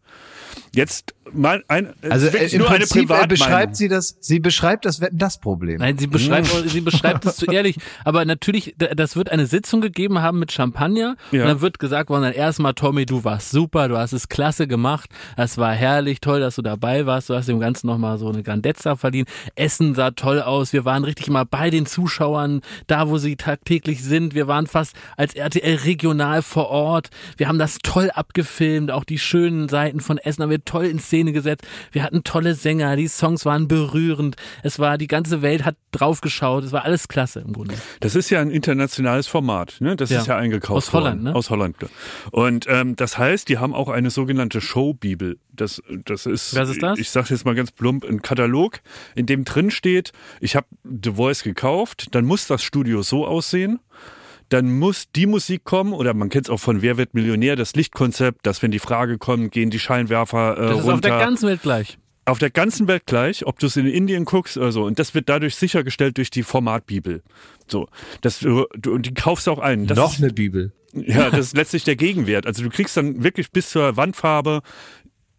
Jetzt mal ein, Also äh, im nur eine Prinzip äh, Privatmeinung. beschreibt sie das, sie beschreibt das Wetten das Problem. Nein, sie beschreibt, sie beschreibt es zu ehrlich. Aber natürlich, da- das wird eine Sitzung gegeben haben mit Champagner. Ja. Und dann wird gesagt worden, dann erstmal, Tommy, du warst super, du hast es klasse gemacht. Es war herrlich, toll, dass du dabei warst. Du hast dem Ganzen nochmal so eine Grandezza verdient. Essen sah toll aus. Wir waren richtig mal bei den Zuschauern, da wo sie tagtäglich sind. Wir waren fast als RTL regional vor Ort. Wir haben das toll abgefilmt. Auch die schönen Seiten von Essen haben wir toll in Szene gesetzt. Wir hatten tolle Sänger. Die Songs waren berührend. Es war, die ganze Welt hat draufgeschaut. Es war alles klasse im Grunde. Das ist ja ein internationales Format, ne? Das Ja. ist ja eingekauft Aus Holland, worden. ne? Aus Holland. Und ähm, das heißt, die haben auch eine sogenannte Showbibel. Das, das ist, Was ist das? ich sage jetzt mal ganz plump, ein Katalog, in dem drin steht, ich habe The Voice gekauft, dann muss das Studio so aussehen. Dann muss die Musik kommen, oder man kennt es auch von Wer wird Millionär, das Lichtkonzept, dass wenn die Frage kommt, gehen die Scheinwerfer äh, Das ist runter. auf der ganzen Welt gleich. Auf der ganzen Welt gleich, ob du es in Indien guckst oder so. Und das wird dadurch sichergestellt durch die Formatbibel. So, das, du, du- und die kaufst du auch ein. Das Noch ist, eine Bibel. ja, das ist letztlich der Gegenwert. Also du kriegst dann wirklich bis zur Wandfarbe,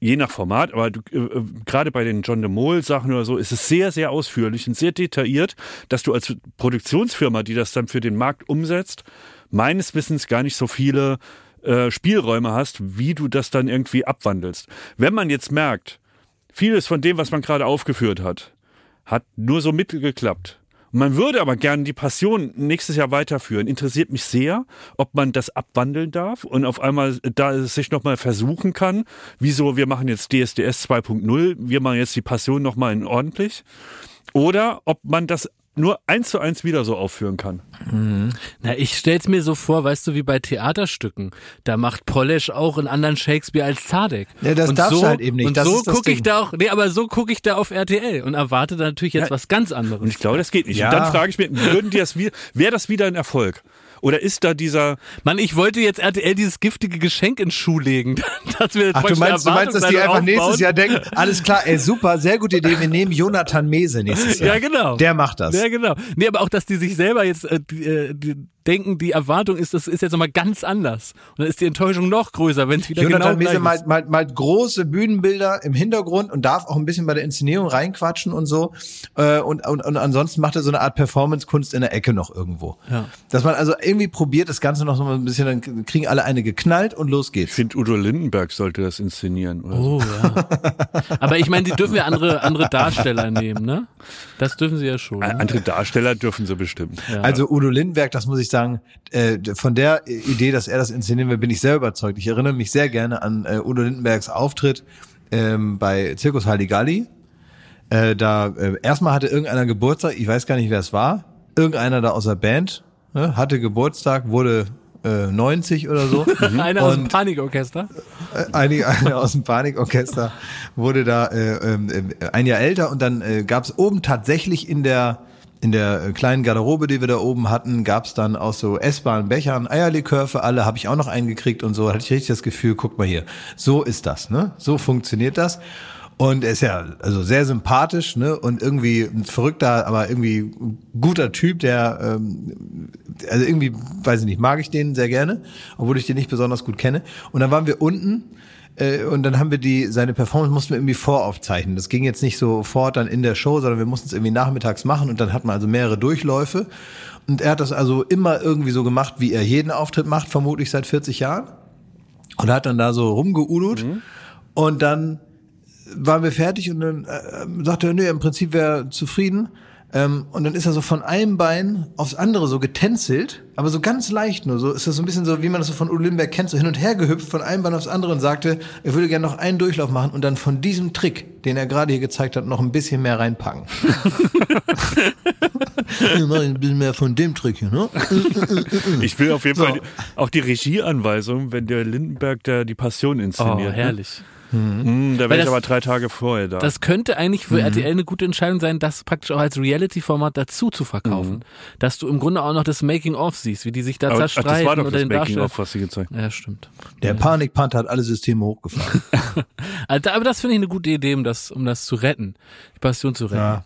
je nach Format, aber du, äh, äh, gerade bei den John de Mol Sachen oder so, ist es sehr, sehr ausführlich und sehr detailliert, dass du als Produktionsfirma, die das dann für den Markt umsetzt, meines Wissens gar nicht so viele äh, Spielräume hast, wie du das dann irgendwie abwandelst. Wenn man jetzt merkt, vieles von dem, was man gerade aufgeführt hat, hat nur so mittel geklappt. Man würde aber gerne die Passion nächstes Jahr weiterführen. Interessiert mich sehr, ob man das abwandeln darf und auf einmal da es sich nochmal versuchen kann. Wieso, wir machen jetzt DSDS 2.0, wir machen jetzt die Passion nochmal in ordentlich. Oder ob man das nur eins zu eins wieder so aufführen kann. Na, ich stell's mir so vor, weißt du, wie bei Theaterstücken. Da macht Polish auch einen anderen Shakespeare als Zadek. Ja, das und darfst so, du halt eben nicht. Und Das so gucke ich da auch, nee, aber so gucke ich da auf RTL und erwarte da natürlich jetzt Ja. was ganz anderes. Und ich glaube, das geht nicht. Ja. Und dann frage ich mir, würden die das wieder, wäre das wieder ein Erfolg? Oder ist da dieser, Mann, ich wollte jetzt RTL dieses giftige Geschenk ins Schuh legen, dass wir jetzt Ach, du meinst, du meinst, dass die einfach nächstes aufbauen. Jahr denken, alles klar, ey, super, sehr gute Idee, wir nehmen Jonathan Mese nächstes Jahr. Ja, genau. Der macht das. Ja, genau. Nee, aber auch, dass die sich selber jetzt äh, die, äh, die denken, die Erwartung ist, das ist jetzt nochmal ganz anders. Und dann ist die Enttäuschung noch größer, wenn es wieder Jonathan genau Mese gleich ist. malt, malt, malt große Bühnenbilder im Hintergrund und darf auch ein bisschen bei der Inszenierung reinquatschen und so. Äh, und, und, und ansonsten macht er so eine Art Performance-Kunst in der Ecke noch irgendwo. Ja. Dass man also irgendwie probiert, das Ganze noch so ein bisschen, dann kriegen alle eine geknallt und los ich geht's. finde, Udo Lindenberg sollte das inszenieren. Oder so. Oh ja. Aber ich meine, die dürfen ja andere, andere Darsteller nehmen, ne? Das dürfen sie ja schon. Ne? Andere Darsteller dürfen sie bestimmt. Ja. Also Udo Lindenberg, das muss ich sagen, äh, von der Idee, dass er das inszenieren will, bin ich sehr überzeugt. Ich erinnere mich sehr gerne an äh, Udo Lindenbergs Auftritt ähm, bei Zirkus Halligalli. Äh, da äh, erstmal hatte irgendeiner Geburtstag, ich weiß gar nicht, wer es war. Irgendeiner da aus der Band ne, hatte Geburtstag, wurde äh, 90 oder so. Einer aus dem Panikorchester. Äh, einige, einige aus dem Panikorchester wurde da äh, ähm, äh, ein Jahr älter und dann äh, gab es oben tatsächlich in der in der äh, kleinen Garderobe, die wir da oben hatten, gab es dann aus so essbaren Bechern Eierlikör für alle, habe ich auch noch eingekriegt und so, hatte ich richtig das Gefühl, guck mal hier, so ist das, ne? So funktioniert das. Und er ist ja also sehr sympathisch, ne? Und irgendwie ein verrückter, aber irgendwie guter Typ, der ähm, also irgendwie, weiß ich nicht, mag ich den sehr gerne, obwohl ich den nicht besonders gut kenne. Und dann waren wir unten äh, und dann haben wir die, seine Performance mussten wir irgendwie voraufzeichnen. Das ging jetzt nicht sofort dann in der Show, sondern wir mussten es irgendwie nachmittags machen und dann hat man also mehrere Durchläufe. Und er hat das also immer irgendwie so gemacht, wie er jeden Auftritt macht, vermutlich seit 40 Jahren. Und hat dann da so rumgeudelt. Und dann waren wir fertig und dann äh, sagte er, nee, im Prinzip wäre er zufrieden. Ähm, und dann ist er so von einem Bein aufs andere so getänzelt, aber so ganz leicht nur. So ist das so ein bisschen so, wie man das so von Udo Lindenberg kennt, so hin und her gehüpft von einem Bein aufs andere und sagte, er würde gerne noch einen Durchlauf machen und dann von diesem Trick, den er gerade hier gezeigt hat, noch ein bisschen mehr reinpacken. ich mach ein bisschen mehr von dem Trick hier, ne? Ich will auf jeden So. Fall auch die Regieanweisung, wenn der Lindenberg da die Passion Oh, inszeniert. Herrlich. Hm, da wäre ich das- aber drei Tage vorher da. Das könnte eigentlich Mhm. für RTL eine gute Entscheidung sein, das praktisch auch als Reality-Format dazu zu verkaufen. Dass du im Grunde auch noch das Making-of siehst, wie die sich da Mhm. aber, ach, zerstreiten das war doch oder das den Making Darsteller. of, was sie gezeigt haben. Ja, stimmt. Der Panikpanther hat alle Systeme hochgefahren. Also, aber das finde ich eine gute Idee, um das, um das zu retten, die Passion zu retten. Ja.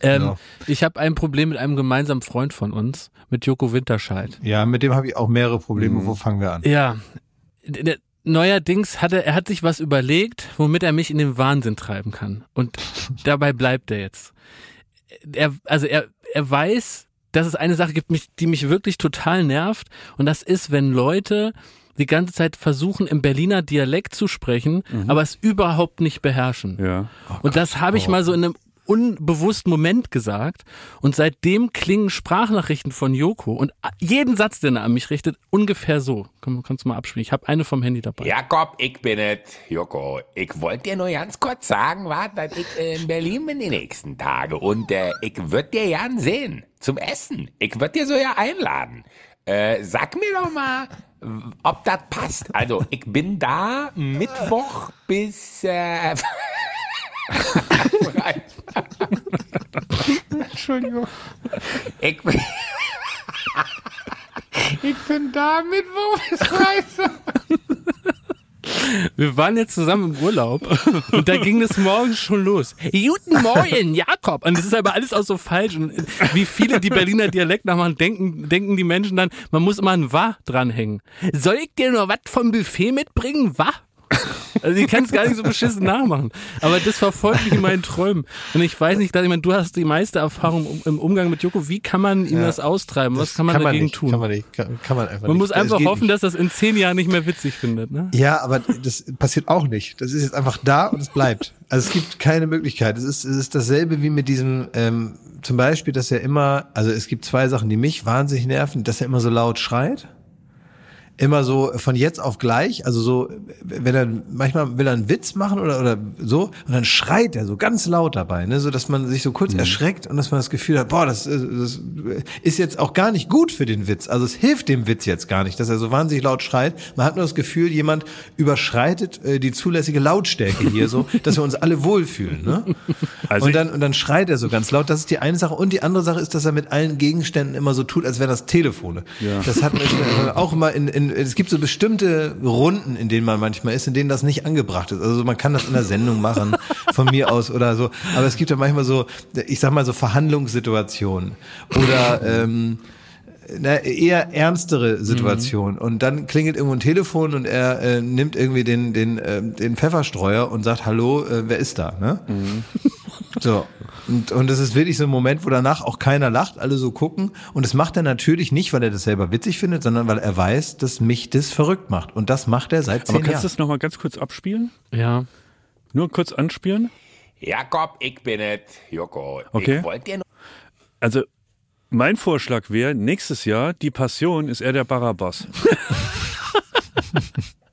ähm, genau. Ich habe ein Problem mit einem gemeinsamen Freund von uns, mit Joko Winterscheid. Ja, mit dem habe ich auch mehrere Probleme. Wo fangen wir an? Ja, der, neuerdings hat er, er hat sich was überlegt, womit er mich in den Wahnsinn treiben kann. Und dabei bleibt er jetzt. Er, also er, er weiß, dass es eine Sache gibt, mich, die mich wirklich total nervt. Und das ist, wenn Leute die ganze Zeit versuchen, im Berliner Dialekt zu sprechen, aber es überhaupt nicht beherrschen. Ja. Und das habe ich mal so in einem unbewussten Moment gesagt. Und seitdem klingen Sprachnachrichten von Joko und jeden Satz, den er an mich richtet, ungefähr so. Komm, kannst du mal abspielen. Ich habe eine vom Handy dabei. Jakob, ich bin es, Joko. Ich wollte dir nur ganz kurz sagen, was, dass ich in Berlin bin die nächsten Tage. Und äh, ich würd dir gern sehen. Zum Essen. Ich würd dir so ja einladen. Äh, sag mir doch mal, ob das passt. Also, ich bin da Mittwoch bis... Äh, Entschuldigung. Ich bin... Ich bin da bis Freitag. Wir waren jetzt zusammen im Urlaub und da ging es morgens schon los. Guten Morgen, Jakob. Und das ist aber alles auch so falsch. Und wie viele die Berliner Dialekt nachmachen, denken, denken die Menschen dann, man muss immer ein Wa dranhängen. Soll ich dir nur was vom Buffet mitbringen? Wa? Also ich kann es gar nicht so beschissen nachmachen. Aber das verfolgt mich in meinen Träumen. Und ich weiß nicht, ich meine, du hast die meiste Erfahrung im- Umgang mit Joko. Wie kann man ihm das austreiben? Was kann man dagegen nicht, tun? Kann man nicht. Kann, kann man einfach man nicht. muss einfach geht hoffen, dass das in zehn Jahren nicht mehr witzig findet. Ne? Ja, aber das passiert auch nicht. Das ist jetzt einfach da und es bleibt. Also es gibt keine Möglichkeit. Es ist, es ist dasselbe wie mit diesem, ähm, zum Beispiel, dass er immer, also es gibt zwei Sachen, die mich wahnsinnig nerven, dass er immer so laut schreit. Immer so von jetzt auf gleich, also so, wenn er, manchmal will er einen Witz machen oder, oder so, und dann schreit er so ganz laut dabei, ne, so dass man sich so kurz erschreckt und dass man das Gefühl hat, boah, das, äh, das ist jetzt auch gar nicht gut für den Witz. Also es hilft dem Witz jetzt gar nicht, dass er so wahnsinnig laut schreit. Man hat nur das Gefühl, jemand überschreitet äh, die zulässige Lautstärke hier so, dass wir uns alle wohlfühlen, ne? Also und dann, und dann schreit er so ganz laut. Das ist die eine Sache. Und die andere Sache ist, dass er mit allen Gegenständen immer so tut, als wären das Telefone. Das hat man auch immer in, in, es gibt so bestimmte Runden, in denen man manchmal ist, in denen das nicht angebracht ist. Also man kann das in der Sendung machen, von mir aus oder so. Aber es gibt ja manchmal so, ich sag mal so Verhandlungssituationen oder, ähm, na, eher ernstere Situation. Und dann klingelt irgendwo ein Telefon und er äh, nimmt irgendwie den, den, äh, den Pfefferstreuer und sagt, hallo, äh, wer ist da? Ne? So. Und, und das ist wirklich so ein Moment, wo danach auch keiner lacht, alle so gucken. Und das macht er natürlich nicht, weil er das selber witzig findet, sondern weil er weiß, dass mich das verrückt macht. Und das macht er seit zehn aber kannst du Jahren. das nochmal ganz kurz abspielen? Ja. Nur kurz anspielen? Jakob, ich bin es, Joko. Okay. Ich wollte dir noch Also, mein Vorschlag wäre, nächstes Jahr, die Passion ist er der Barabbas.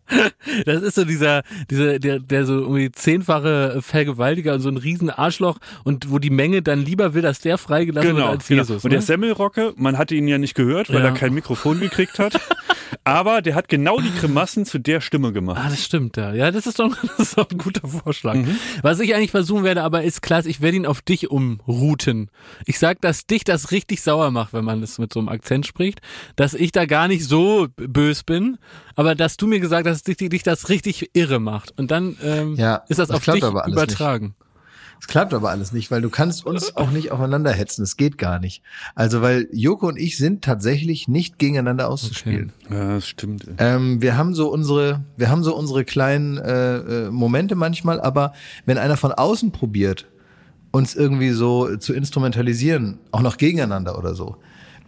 Das ist so dieser, dieser, der, der so irgendwie zehnfache Vergewaltiger und so ein riesen Arschloch und wo die Menge dann lieber will, dass der freigelassen wird Genau. als genau. Jesus. Und der ne? Semmelrocke, man hatte ihn ja nicht gehört, weil Ja. er kein Mikrofon gekriegt hat. Aber der hat genau die Grimassen zu der Stimme gemacht. Ah, das stimmt, ja. Ja, das ist doch, das ist doch ein guter Vorschlag. Mhm. Was ich eigentlich versuchen werde, aber ist klar, ich werde ihn auf dich umrouten. Ich sag, dass dich das richtig sauer macht, wenn man das mit so einem Akzent spricht, dass ich da gar nicht so bös bin, aber dass du mir gesagt hast, dass dich, dich das richtig irre macht. Und dann ähm, Ja, ist das, das auf dich aber alles übertragen. Es klappt aber alles nicht, weil du kannst uns auch nicht aufeinander hetzen. Es geht gar nicht. Also, weil Joko und ich sind tatsächlich nicht gegeneinander auszuspielen. Ja, das stimmt. Ähm, wir haben so unsere, wir haben so unsere kleinen äh, äh, Momente manchmal, aber wenn einer von außen probiert, uns irgendwie so zu instrumentalisieren, auch noch gegeneinander oder so,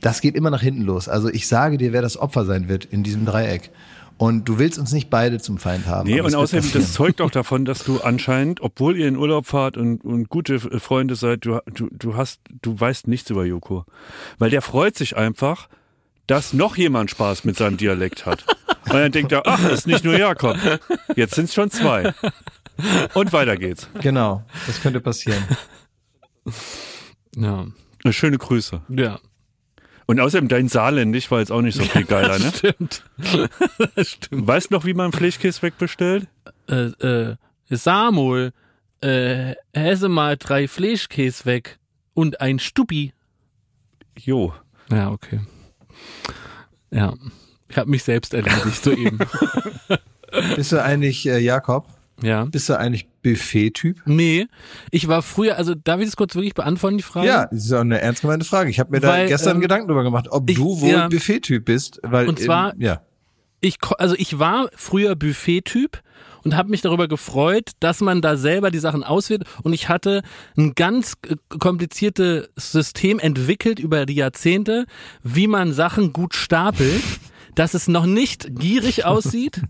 das geht immer nach hinten los. Also ich sage dir, wer das Opfer sein wird in diesem Dreieck. Und du willst uns nicht beide zum Feind haben. Nee, und außerdem, passieren. das zeugt auch davon, dass du anscheinend, obwohl ihr in Urlaub fahrt und, und gute Freunde seid, du, du, du hast, du weißt nichts über Joko. Weil der freut sich einfach, dass noch jemand Spaß mit seinem Dialekt hat. Und dann denkt er, ach, ist nicht nur Jakob. Jetzt sind es schon zwei. Und weiter geht's. Genau, das könnte passieren. Ja. Schöne Grüße. Ja. Und außerdem dein Saarländisch war jetzt auch nicht so viel geiler, ne? Stimmt. das stimmt. Weißt noch, wie man Fleischkäse wegbestellt? Äh, äh, Samuel, äh, hässe mal drei Fleischkäse weg und ein Stuppi. Jo. Ja, okay. Ja. Ich habe mich selbst erledigt soeben. Bist du eigentlich, äh, Jakob, ja. bist du eigentlich Buffet-Typ? Nee, ich war früher, also darf ich das kurz wirklich beantworten, die Frage? Ja, das ist auch eine ernst gemeinte Frage. Ich habe mir da Weil, gestern ähm, Gedanken drüber gemacht, ob ich- du wohl ja. Buffet-Typ bist. Weil, Und zwar- ähm, ja. ich, also ich war früher Buffet-Typ und habe mich darüber gefreut, dass man da selber die Sachen auswählt und ich hatte ein ganz kompliziertes System entwickelt über die Jahrzehnte, wie man Sachen gut stapelt, dass es noch nicht gierig aussieht.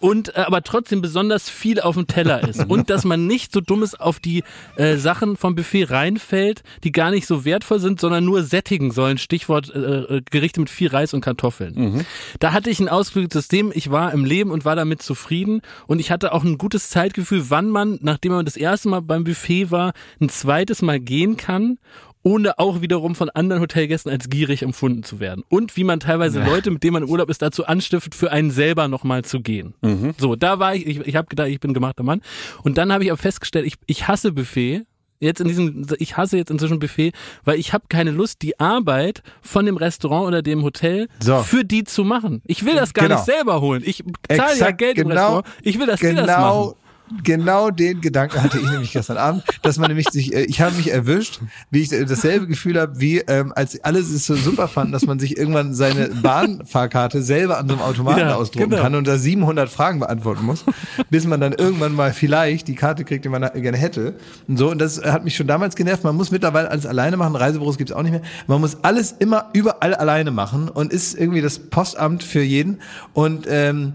Und äh, aber trotzdem besonders viel auf dem Teller ist. Und dass man nicht so dummes auf die äh, Sachen vom Buffet reinfällt, die gar nicht so wertvoll sind, sondern nur sättigen sollen. Stichwort äh, äh, Gerichte mit viel Reis und Kartoffeln. Da hatte ich ein ausgeklügeltes System, ich war im Leben und war damit zufrieden. Und ich hatte auch ein gutes Zeitgefühl, wann man, nachdem man das erste Mal beim Buffet war, ein zweites Mal gehen kann ohne auch wiederum von anderen Hotelgästen als gierig empfunden zu werden. Und wie man teilweise Leute, mit denen man im Urlaub ist, dazu anstiftet, für einen selber nochmal zu gehen. So, da war ich, ich, ich habe gedacht, ich bin ein gemachter Mann. Und dann habe ich auch festgestellt, ich, ich hasse Buffet. Jetzt in diesem, ich hasse jetzt inzwischen Buffet, weil ich habe keine Lust, die Arbeit von dem Restaurant oder dem Hotel So. für die zu machen. Ich will das gar Genau. nicht selber holen. Ich zahle ja Geld im genau, Restaurant. Ich will, dass die das machen. genau, genau den Gedanken hatte ich nämlich gestern Abend, dass man nämlich sich, äh, ich habe mich erwischt, wie ich äh, dasselbe Gefühl habe, wie ähm, als alle es so super fanden, dass man sich irgendwann seine Bahnfahrkarte selber an so einem Automaten Ja, ausdrucken genau. kann und da 700 Fragen beantworten muss, bis man dann irgendwann mal vielleicht die Karte kriegt, die man gerne hätte. Und so, und das hat mich schon damals genervt. Man muss mittlerweile alles alleine machen. Reisebüros gibt's auch nicht mehr. Man muss alles immer überall alleine machen und ist irgendwie das Postamt für jeden. Und ähm,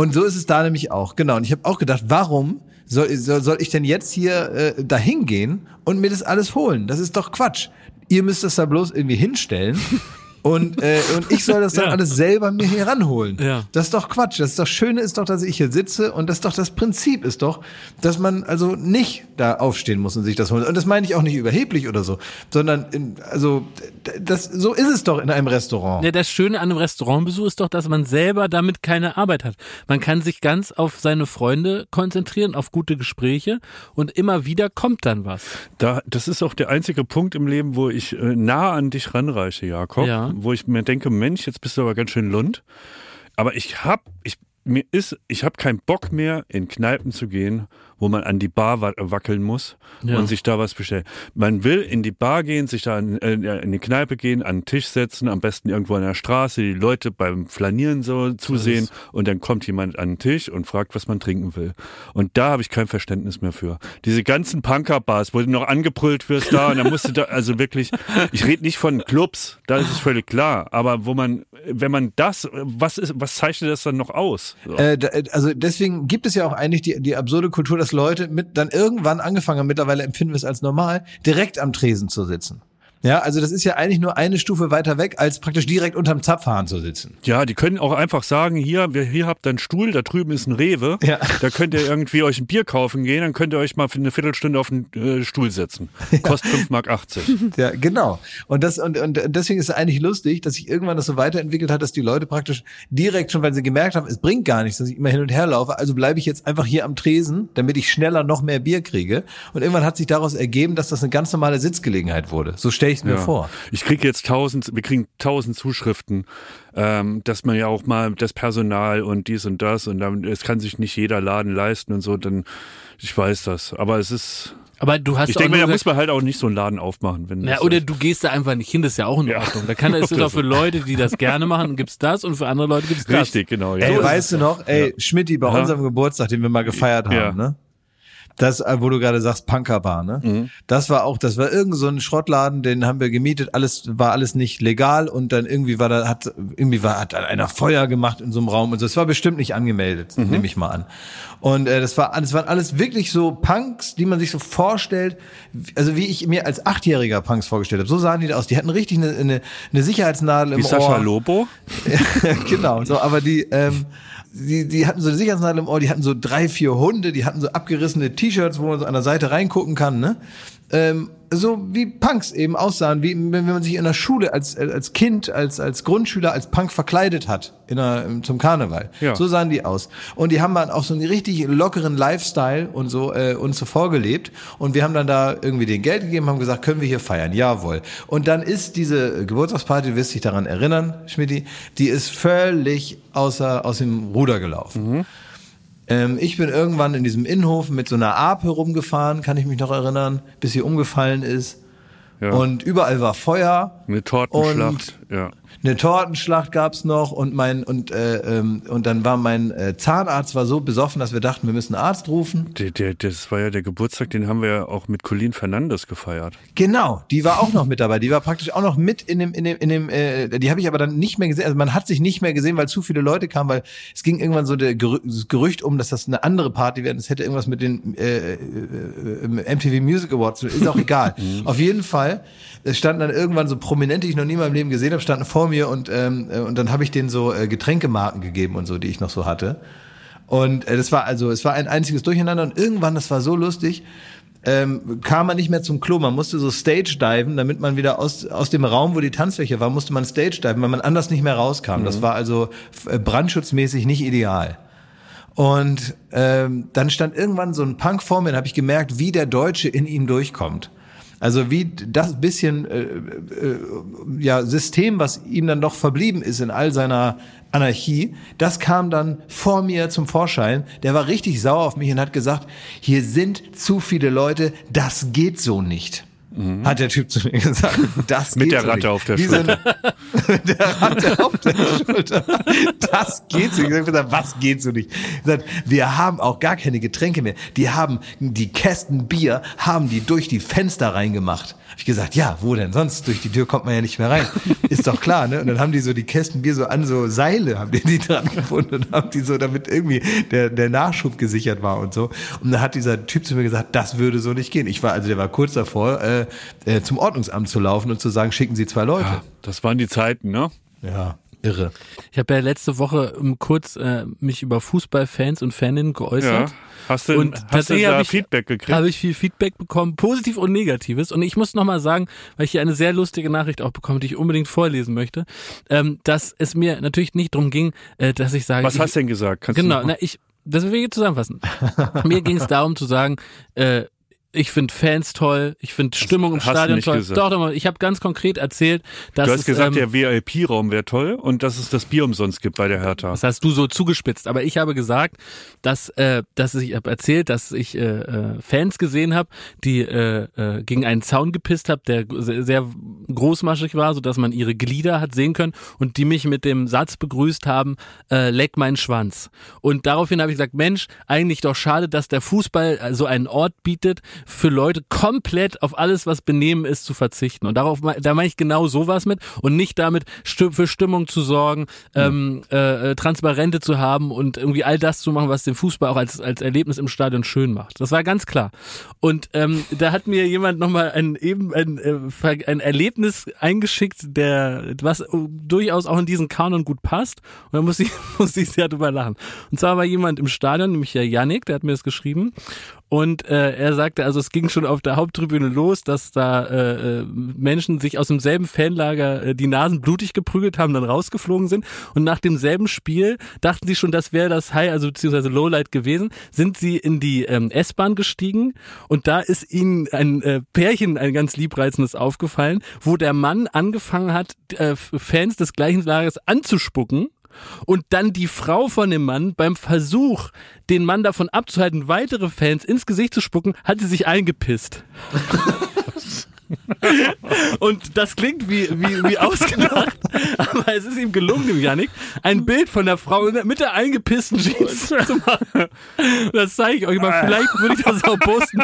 und so ist es da nämlich auch. Genau. Und ich habe auch gedacht, warum soll, soll, soll ich denn jetzt hier äh, dahin gehen und mir das alles holen? Das ist doch Quatsch. Ihr müsst das da bloß irgendwie hinstellen. Und, äh, und ich soll das dann Ja. alles selber mir hier ranholen. Ja. Das ist doch Quatsch. Das ist doch Schöne ist doch, dass ich hier sitze und das ist doch das Prinzip ist doch, dass man also nicht da aufstehen muss und sich das holen. Und das meine ich auch nicht überheblich oder so, sondern in, also das so ist es doch in einem Restaurant. Ja, das Schöne an einem Restaurantbesuch ist doch, dass man selber damit keine Arbeit hat. Man kann sich ganz auf seine Freunde konzentrieren, auf gute Gespräche und immer wieder kommt dann was. Da, das ist auch der einzige Punkt im Leben, wo ich äh, nah an dich ranreiche, Jakob. Ja. Wo ich mir denke, Mensch, jetzt bist du aber ganz schön lund. Aber ich hab, ich, mir ich habe keinen Bock mehr, in Kneipen zu gehen, wo man an die Bar wa wackeln muss Ja. und sich da was bestellen. Man will in die Bar gehen, sich da in, äh, in die Kneipe gehen, an den Tisch setzen, am besten irgendwo an der Straße, die Leute beim Flanieren so zusehen und dann kommt jemand an den Tisch und fragt, was man trinken will. Und da habe ich kein Verständnis mehr für. Diese ganzen Punker-Bars, wo du noch angebrüllt wirst da und dann musst du da, also wirklich, ich rede nicht von Clubs, da ist es völlig klar, aber wo man, wenn man das, was ist, was zeichnet das dann noch aus? So. Äh, da- also deswegen gibt es ja auch eigentlich die, die absurde Kultur, dass Leute mit dann irgendwann angefangen haben, mittlerweile empfinden wir es als normal, direkt am Tresen zu sitzen. Ja, also das ist ja eigentlich nur eine Stufe weiter weg, als praktisch direkt unterm Zapfhahn zu sitzen. Ja, die können auch einfach sagen, hier, wir, hier habt ihr einen Stuhl, da drüben ist ein Rewe, Ja. da könnt ihr irgendwie euch ein Bier kaufen gehen, dann könnt ihr euch mal für eine Viertelstunde auf den äh, Stuhl setzen. Kostet 5,80 Mark. Ja, genau. Und das und, und deswegen ist es eigentlich lustig, dass sich irgendwann das so weiterentwickelt hat, dass die Leute praktisch direkt schon, weil sie gemerkt haben, es bringt gar nichts, dass ich immer hin und her laufe, also bleibe ich jetzt einfach hier am Tresen, damit ich schneller noch mehr Bier kriege. Und irgendwann hat sich daraus ergeben, dass das eine ganz normale Sitzgelegenheit wurde. So stelle ich es mir vor. Ich kriege jetzt tausend, wir kriegen tausend Zuschriften, ähm, dass man ja auch mal das Personal und dies und das und dann, es kann sich nicht jeder Laden leisten und so, dann, ich weiß das. Aber es ist, Aber du hast ich auch denke mir, da muss man halt auch nicht so einen Laden aufmachen. Wenn Ja, oder ist. du gehst da einfach nicht hin, das ist ja auch in Ja. Ordnung. Da kann es ist auch für. Leute, die das gerne machen, gibt's das und für andere Leute gibt's das. Richtig, genau. Ja. Ey, So weißt du noch, ey, Schmidti, bei Ja. unserem Geburtstag, den wir mal gefeiert haben, Ja. ne? Das, äh, wo du gerade sagst, Punkerbar, ne? Mhm. Das war auch, das war irgend so ein Schrottladen, den haben wir gemietet, alles, war alles nicht legal und dann irgendwie war da, hat, irgendwie war, hat da einer Feuer gemacht in so einem Raum und so. Es war bestimmt nicht angemeldet, Mhm. nehme ich mal an. Und äh, das war, das waren alles wirklich so Punks, die man sich so vorstellt, also wie ich mir als Achtjähriger Punks vorgestellt habe. So sahen die aus. Die hatten richtig eine, eine, eine Sicherheitsnadel im Wie Sascha Ohr. Lobo? genau, so, aber die, ähm, die, die hatten so eine Sicherheitsnadel im Ohr, die hatten so drei, vier Hunde, die hatten so abgerissene T-Shirts, wo man so an der Seite reingucken kann, ne? Ähm, so wie Punks eben aussahen, wie wenn man sich in der Schule als, als Kind, als, als Grundschüler, als Punk verkleidet hat in der, zum Karneval. Ja. So sahen die aus. Und die haben dann auch so einen richtig lockeren Lifestyle und so äh, uns so vorgelebt. Und wir haben dann da irgendwie den Geld gegeben, haben gesagt, können wir hier feiern? Jawohl. Und dann ist diese Geburtstagsparty, du wirst dich daran erinnern, Schmidti, die ist völlig außer, aus dem Ruder gelaufen. Ähm, ich bin irgendwann in diesem Innenhof mit so einer Ape rumgefahren, kann ich mich noch erinnern, bis sie umgefallen ist. Ja. Und überall war Feuer. Eine Tortenschlacht. Ja. Eine Tortenschlacht gab's noch und mein und äh, ähm, und dann war mein äh, Zahnarzt war so besoffen, dass wir dachten, wir müssen einen Arzt rufen. Der, der, das war ja der Geburtstag, den haben wir ja auch mit Colin Fernandes gefeiert. Genau, die war auch noch mit dabei. Die war praktisch auch noch mit in dem in dem in dem. Äh, die habe ich aber dann nicht mehr gesehen. Also man hat sich nicht mehr gesehen, weil zu viele Leute kamen, weil es ging irgendwann so der Gerü das Gerücht um, dass das eine andere Party wäre. Das hätte irgendwas mit den äh, äh, äh, MTV Music Awards. zu tun. Ist auch egal. Auf jeden Fall. Es standen dann irgendwann so Prominente, die ich noch nie in meinem Leben gesehen habe, standen vor mir und ähm, äh, und dann habe ich denen so äh, Getränkemarken gegeben und so, die ich noch so hatte. Und äh, das war also, es war ein einziges Durcheinander und irgendwann, das war so lustig, ähm, kam man nicht mehr zum Klo. Man musste so Stage diven, damit man wieder aus, aus dem Raum, wo die Tanzfläche war, musste man Stage diven, weil man anders nicht mehr rauskam. Das war also äh, brandschutzmäßig nicht ideal. Und ähm, dann stand irgendwann so ein Punk vor mir, und habe ich gemerkt, wie der Deutsche in ihm durchkommt. Also wie das bisschen äh, äh, ja, System, was ihm dann noch verblieben ist in all seiner Anarchie, das kam dann vor mir zum Vorschein. Der war richtig sauer auf mich und hat gesagt, hier sind zu viele Leute, das geht so nicht. Hat der Typ zu mir gesagt. Das Mit geht der so Ratte nicht. auf der so eine- mit der Ratte auf der Schulter. Das geht so nicht. Ich hab gesagt, was geht so nicht? Ich gesagt, wir haben auch gar keine Getränke mehr. Die haben die Kästen Bier, haben die durch die Fenster reingemacht. Hab ich gesagt, ja, wo denn sonst? Durch die Tür kommt man ja nicht mehr rein. Ist doch klar, ne? Und dann haben die so die Kästen Bier so an so Seile, haben die die dran gefunden und haben die so, damit irgendwie der, der Nachschub gesichert war und so. Und da hat dieser Typ zu mir gesagt, das würde so nicht gehen. Ich war, also der war kurz davor, äh, äh, zum Ordnungsamt zu laufen und zu sagen, schicken Sie zwei Leute. Das waren die Zeiten, ne? Ja, irre. Ich habe ja letzte Woche ähm, kurz äh, mich über Fußballfans und Faninnen geäußert. Ja. Hast du, Und hast du da ich, Feedback gekriegt? habe ich viel Feedback bekommen, positiv und negatives. Und ich muss nochmal sagen, weil ich hier eine sehr lustige Nachricht auch bekomme, die ich unbedingt vorlesen möchte, ähm, dass es mir natürlich nicht darum ging, äh, dass ich sage, Was ich, hast du denn gesagt? Kannst Genau, na, ich, das will ich zusammenfassen. Mir ging es darum zu sagen, äh, ich finde Fans toll, ich finde Stimmung im Stadion nicht toll. gesagt. Doch, doch, ich habe ganz konkret erzählt, dass du hast es, gesagt, ähm, der VIP-Raum wäre toll und dass es das Bier umsonst gibt bei der Hertha. Das hast du so zugespitzt. Aber ich habe gesagt, dass, äh, dass ich habe erzählt, dass ich äh, äh, Fans gesehen habe, die äh, äh, gegen einen Zaun gepisst habe, der sehr, sehr großmaschig war, so dass man ihre Glieder hat sehen können und die mich mit dem Satz begrüßt haben: äh, "Leck meinen Schwanz." Und daraufhin habe ich gesagt: Mensch, eigentlich doch schade, dass der Fußball so einen Ort bietet, für Leute komplett auf alles, was Benehmen ist, zu verzichten. Und darauf, da meine ich genau sowas mit und nicht damit für Stimmung zu sorgen, ähm, äh, äh, Transparente zu haben und irgendwie all das zu machen, was den Fußball auch als, als Erlebnis im Stadion schön macht. Das war ganz klar. Und ähm, da hat mir jemand nochmal ein, eben ein, äh, ein Erlebnis eingeschickt, der was durchaus auch in diesen Kanon gut passt. Und da muss ich, muss ich sehr drüber lachen. Und zwar war jemand im Stadion, nämlich der Yannick, der hat mir das geschrieben. Und äh, er sagte, also es ging schon auf der Haupttribüne los, dass da äh, äh, Menschen sich aus demselben Fanlager äh, die Nasen blutig geprügelt haben, dann rausgeflogen sind. Und nach demselben Spiel dachten sie schon, das wäre das High, also beziehungsweise Lowlight gewesen, sind sie in die ähm, S-Bahn gestiegen und da ist ihnen ein äh, Pärchen, ein ganz liebreizendes aufgefallen, wo der Mann angefangen hat, äh, Fans des gleichen Lagers anzuspucken. Und dann die Frau von dem Mann beim Versuch, den Mann davon abzuhalten, weitere Fans ins Gesicht zu spucken, hat sie sich eingepisst. Und das klingt wie, wie, wie ausgedacht, aber es ist ihm gelungen, dem Yannick, ein Bild von der Frau mit der eingepissten Jeans zu machen. Das zeige ich euch mal. Vielleicht würde ich das auch posten.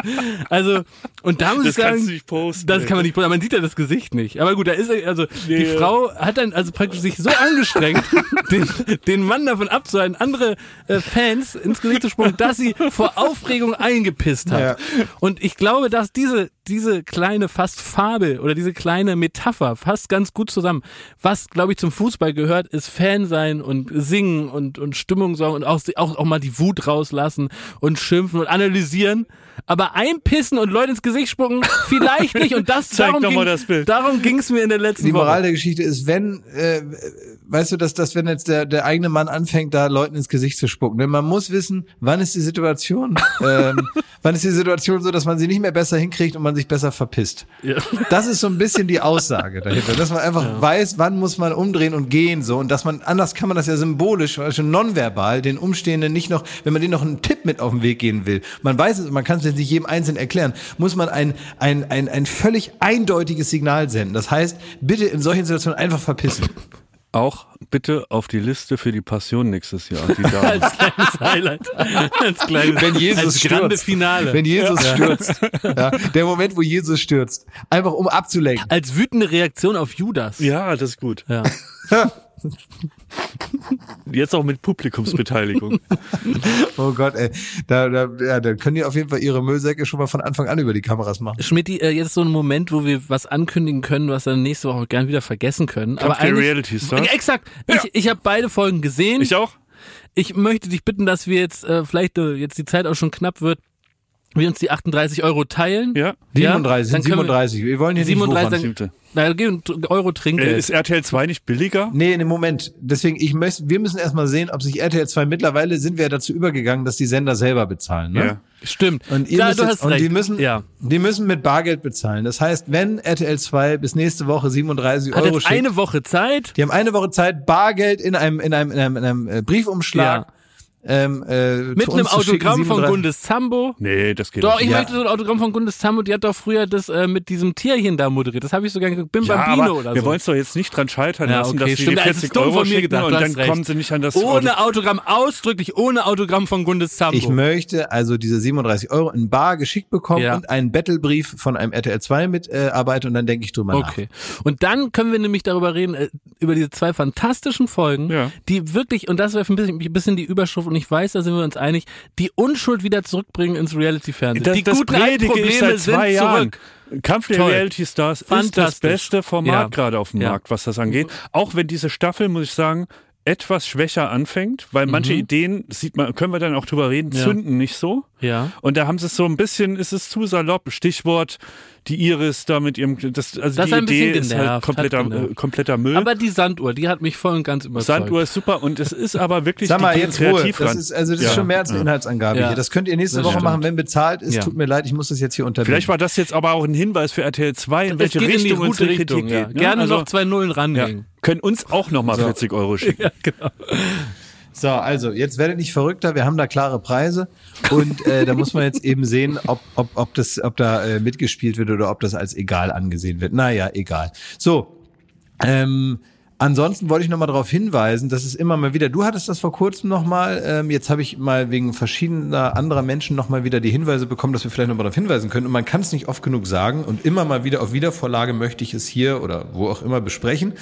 Also, und da muss Das ich sagen, kannst du nicht posten. das kann man nicht posten. Man sieht ja das Gesicht nicht. Aber gut, da ist er, also die Nee. Frau hat dann also praktisch sich so angestrengt, den, den Mann davon abzuhalten, andere äh, Fans ins Gesicht zu spucken, dass sie vor Aufregung eingepisst hat. Ja. Und ich glaube, dass diese, diese kleine fast Fabel oder diese kleine Metapher fasst ganz gut zusammen. Was, glaube ich, zum Fußball gehört, ist Fan sein und singen und, und Stimmung sorgen und auch, auch, auch mal die Wut rauslassen und schimpfen und analysieren. Aber einpissen und Leute ins Gesicht spucken, vielleicht nicht. Und das Zeig darum doch mal ging, das Bild. Darum ging es mir in der letzten Die Moral Woche. der Geschichte ist, wenn, äh, weißt du, dass, dass wenn jetzt der, der eigene Mann anfängt, da Leuten ins Gesicht zu spucken, denn man muss wissen, wann ist die Situation, ähm, wann ist die Situation so, dass man sie nicht mehr besser hinkriegt und man sich besser verpisst. Ja. Das ist so ein bisschen die Aussage dahinter, dass man einfach weiß, wann muss man umdrehen und gehen so und dass man, anders kann man das ja symbolisch, also nonverbal, den Umstehenden nicht noch, wenn man denen noch einen Tipp mit auf den Weg gehen will, man weiß es, man kann es jetzt nicht jedem Einzelnen erklären, muss man ein, ein, ein, ein völlig eindeutiges Signal senden. Das heißt, bitte in solchen Situationen einfach verpissen. Auch bitte auf die Liste für die Passion nächstes Jahr. Als kleines Highlight. Als kleines, Wenn Jesus als grande stürzt. Finale. Wenn Jesus stürzt. Ja, der Moment, wo Jesus stürzt. Einfach um abzulenken. als wütende Reaktion auf Judas. ja, das ist gut. Ja. Jetzt auch mit Publikumsbeteiligung. Oh Gott, ey. Da, da, ja, da können die auf jeden Fall ihre Müllsäcke schon mal von Anfang an über die Kameras machen. Schmidt, äh, jetzt ist so ein Moment, wo wir was ankündigen können, was wir dann nächste Woche gern wieder vergessen können. Aber Kampf der eigentlich- Reality Stars? Ja, Exakt. Ich, ich habe beide Folgen gesehen. Ich auch? Ich möchte dich bitten, dass wir jetzt, äh, vielleicht äh, jetzt die Zeit auch schon knapp wird, wir uns die 38 Euro teilen. Ja. Ja, 37, dann sind können wir- 37. Wir, wollen hier 37, nicht wuchern. Siebte. Na, gehen Euro Äh, Trinkgeld. ist RTL 2 nicht billiger? Nee, in dem Moment. Deswegen, ich möchte, wir müssen erstmal sehen, ob sich RTL 2 mittlerweile sind wir ja dazu übergegangen, dass die Sender selber bezahlen. Ne? Ja. Stimmt. Und ihr ja, müsst du jetzt, hast und recht. die müssen, ja. die müssen mit Bargeld bezahlen. Das heißt, wenn RTL 2 bis nächste Woche 37 Hat Euro jetzt schickt, eine Woche Zeit. die haben eine Woche Zeit, Bargeld in einem, in einem, in einem, in einem äh, Briefumschlag ähm, äh, Mit zu einem Autogramm von 37 Gundes Zambo. Nee, das geht Doch, nicht. ich Ja. möchte so ein Autogramm von Gundes Zambo. Die hat doch früher das äh, mit diesem Tierchen da moderiert. Das habe ich sogar geguckt. Bim Ja, Bambino aber oder wir so. wollen es doch jetzt nicht dran scheitern Ja, lassen, okay, dass sie stimmt, die das ist 40 dumm Euro von mir schicken gedacht, und dann recht. kommen sie nicht an das Auto. Ohne Autogramm, ausdrücklich ohne Autogramm von Gundes Zambo. Ich möchte also diese 37 Euro in bar geschickt bekommen Ja. und einen Battlebrief von einem RTL 2 Mitarbeiter und dann denke ich drüber nach. Okay. Und dann können wir nämlich darüber reden, äh, über diese zwei fantastischen Folgen, Ja. die wirklich, und das wäre für ein bisschen, ein bisschen die Überschrift, und ich weiß, da sind wir uns einig, die Unschuld wieder zurückbringen ins Reality-Fernsehen. Die das guten predige ich seit zwei sind Jahren. zurück. Kampf der Toll. Reality Stars ist das beste Format Ja. gerade auf dem Ja. Markt, was das angeht. Auch wenn diese Staffel, muss ich sagen, etwas schwächer anfängt, weil manche Ideen, sieht man, können wir dann auch drüber reden, Mhm. Ja. zünden nicht so. Ja. Und da haben sie es so ein bisschen, ist es zu salopp, Stichwort die Iris da mit ihrem, das, also Das die hat ein bisschen Idee ist genervt, halt hat kompletter, äh, kompletter Müll. Aber die Sanduhr, die hat mich voll und ganz überzeugt. Sanduhr ist super und es ist aber wirklich, Sag mal, die jetzt Ruhe. Das ist, also das Ja. ist schon mehr als eine Inhaltsangabe Ja. hier. Das könnt ihr nächste Das Woche stimmt. machen, wenn bezahlt ist. Ja. Tut mir leid, ich muss das jetzt hier unterbinden. Vielleicht war das jetzt aber auch ein Hinweis für RTL 2, in Es welche in Richtung gute unsere Richtung, Kritik geht. ne? Gerne Also, noch zwei Nullen ja, ranhängen. können uns auch nochmal 40 Euro schicken. Ja, genau. So, also jetzt werdet nicht verrückter, wir haben da klare Preise und äh, da muss man jetzt eben sehen, ob, ob, ob, das, ob da äh, mitgespielt wird oder ob das als egal angesehen wird. Naja, egal. So, ähm, ansonsten wollte ich noch mal darauf hinweisen, dass es immer mal wieder, du hattest das vor kurzem noch mal, ähm, jetzt habe ich mal wegen verschiedener anderer Menschen noch mal wieder die Hinweise bekommen, dass wir vielleicht noch mal darauf hinweisen können und man kann es nicht oft genug sagen und immer mal wieder auf Wiedervorlage möchte ich es hier oder wo auch immer besprechen.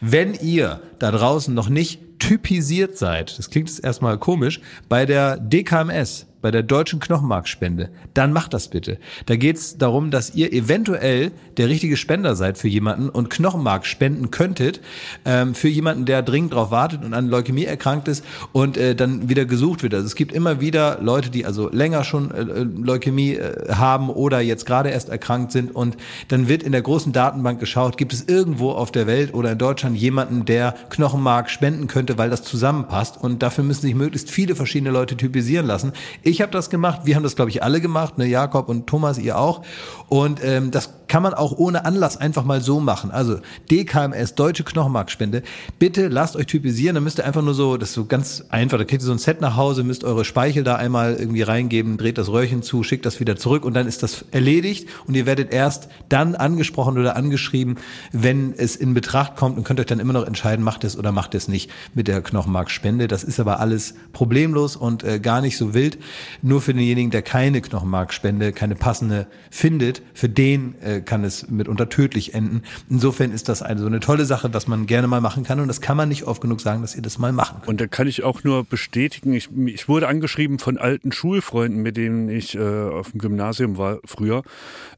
Wenn ihr da draußen noch nicht typisiert seid, das klingt jetzt erstmal komisch, bei der DKMS, bei der deutschen Knochenmarkspende, dann macht das bitte. Da geht es darum, dass ihr eventuell der richtige Spender seid für jemanden und Knochenmark spenden könntet ähm, für jemanden, der dringend darauf wartet und an Leukämie erkrankt ist und äh, dann wieder gesucht wird. Also es gibt immer wieder Leute, die also länger schon äh, Leukämie äh, haben oder jetzt gerade erst erkrankt sind und dann wird in der großen Datenbank geschaut, gibt es irgendwo auf der Welt oder in Deutschland jemanden, der Knochenmark spenden könnte, weil das zusammenpasst und dafür müssen sich möglichst viele verschiedene Leute typisieren lassen. Ich habe das gemacht, wir haben das glaube ich alle gemacht, ne Jakob und Thomas, ihr auch und ähm, das kann man auch ohne Anlass einfach mal so machen. Also DKMS, Deutsche Knochenmarkspende, bitte lasst euch typisieren, dann müsst ihr einfach nur so, das ist so ganz einfach, da kriegt ihr so ein Set nach Hause, müsst eure Speichel da einmal irgendwie reingeben, dreht das Röhrchen zu, schickt das wieder zurück und dann ist das erledigt und ihr werdet erst dann angesprochen oder angeschrieben, wenn es in Betracht kommt und könnt euch dann immer noch entscheiden, macht es oder macht es nicht mit der Knochenmarkspende. Das ist aber alles problemlos und äh, gar nicht so wild. Nur für denjenigen, der keine Knochenmarkspende, keine passende findet, für den äh, kann es mitunter tödlich enden. Insofern ist das eine so eine tolle Sache, was man gerne mal machen kann und das kann man nicht oft genug sagen, dass ihr das mal machen könnt. Und da kann ich auch nur bestätigen, ich, ich wurde angeschrieben von alten Schulfreunden, mit denen ich äh, auf dem Gymnasium war früher,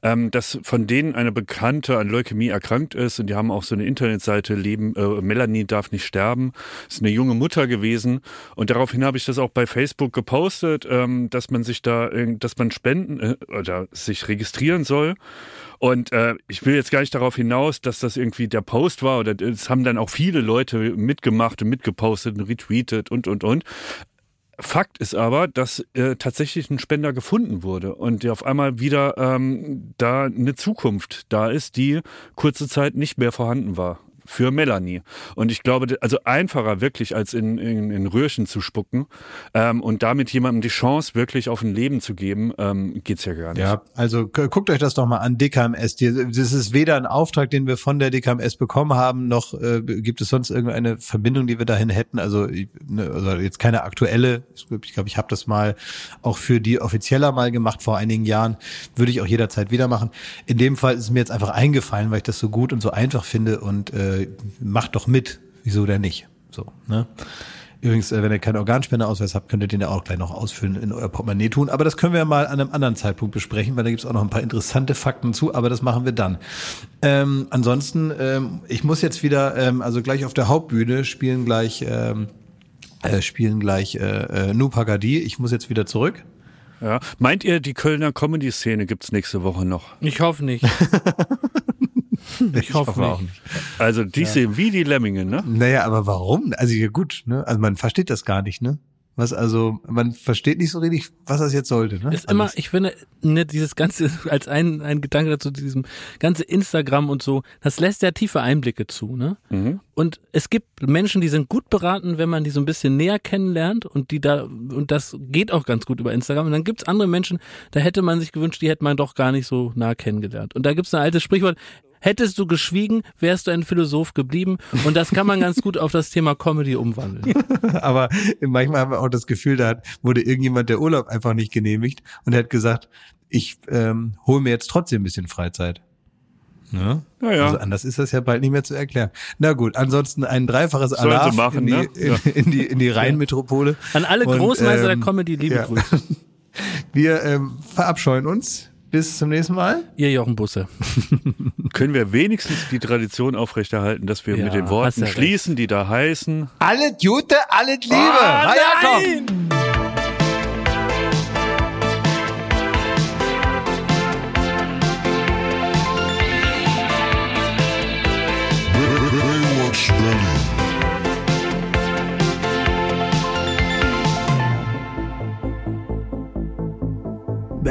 ähm, dass von denen eine Bekannte an Leukämie erkrankt ist und die haben auch so eine Internetseite, Leben, äh, Melanie darf nicht sterben, ist eine junge Mutter gewesen und daraufhin habe ich das auch bei Facebook gepostet, ähm, dass man sich da, dass man spenden äh, oder sich registrieren soll. Und äh, ich will jetzt gar nicht darauf hinaus, dass das irgendwie der Post war oder es haben dann auch viele Leute mitgemacht und mitgepostet und retweetet und und und. Fakt ist aber, dass äh, tatsächlich ein Spender gefunden wurde und der auf einmal wieder ähm, da eine Zukunft da ist, die kurze Zeit nicht mehr vorhanden war für Melanie. Und ich glaube, also einfacher wirklich als in, in, in Röhrchen zu spucken ähm, und damit jemandem die Chance wirklich auf ein Leben zu geben, ähm, geht's ja gar nicht. Ja, also gu- guckt euch das doch mal an, DKMS. Das ist weder ein Auftrag, den wir von der DKMS bekommen haben, noch äh, gibt es sonst irgendeine Verbindung, die wir dahin hätten. Also, ne, also jetzt keine aktuelle. Ich glaube, ich, glaub, ich habe das mal auch für die offizieller mal gemacht vor einigen Jahren. Würde ich auch jederzeit wieder machen. In dem Fall ist es mir jetzt einfach eingefallen, weil ich das so gut und so einfach finde und äh, macht doch mit. Wieso denn nicht? So, ne? Übrigens, äh, wenn ihr keinen Organspendeausweis habt, könnt ihr den ja auch gleich noch ausfüllen in euer Portemonnaie tun. Aber das können wir ja mal an einem anderen Zeitpunkt besprechen, weil da gibt's auch noch ein paar interessante Fakten zu, aber das machen wir dann. Ähm, ansonsten, ähm, ich muss jetzt wieder, ähm, also gleich auf der Hauptbühne spielen gleich, ähm, äh, spielen gleich äh, äh, Nu Pagadi. Ich muss jetzt wieder zurück. Ja. Meint ihr, die Kölner Comedy-Szene gibt's nächste Woche noch? Ich hoffe nicht. ich hoffe nicht. Also die sehen wie die Lemminge, ne? Naja, aber warum? Also ja gut, ne? Also man versteht das gar nicht, ne? was also, man versteht nicht so richtig, was das jetzt sollte. Ne? ist immer, Alles. ich finde, ne, dieses ganze, als ein, ein Gedanke dazu, diesem ganze Instagram und so, das lässt ja tiefe Einblicke zu, ne? Und es gibt Menschen, die sind gut beraten, wenn man die so ein bisschen näher kennenlernt und die da, und das geht auch ganz gut über Instagram. Und dann gibt's andere Menschen, da hätte man sich gewünscht, die hätte man doch gar nicht so nah kennengelernt. Und da gibt's ein altes Sprichwort, hättest du geschwiegen, wärst du ein Philosoph geblieben. Und das kann man ganz gut auf das Thema Comedy umwandeln. Aber manchmal haben wir auch das Gefühl, da hat, wurde irgendjemand der Urlaub einfach nicht genehmigt und hat gesagt, ich ähm, hole mir jetzt trotzdem ein bisschen Freizeit. Ne? Ja, ja. Also anders ist das ja bald nicht mehr zu erklären. Na gut, ansonsten ein dreifaches machen, in, die, ne? in, Ja. in die in die Rheinmetropole. An alle Und, Großmeister ähm, der Comedy, liebe ja. Grüße. Wir ähm, verabscheuen uns. Bis zum nächsten Mal. Ihr Jochen Busse. Können wir wenigstens die Tradition aufrechterhalten, dass wir Ja, mit den Worten ja recht. schließen, die da heißen. Alles Gute, alles Liebe. Ah, Hi,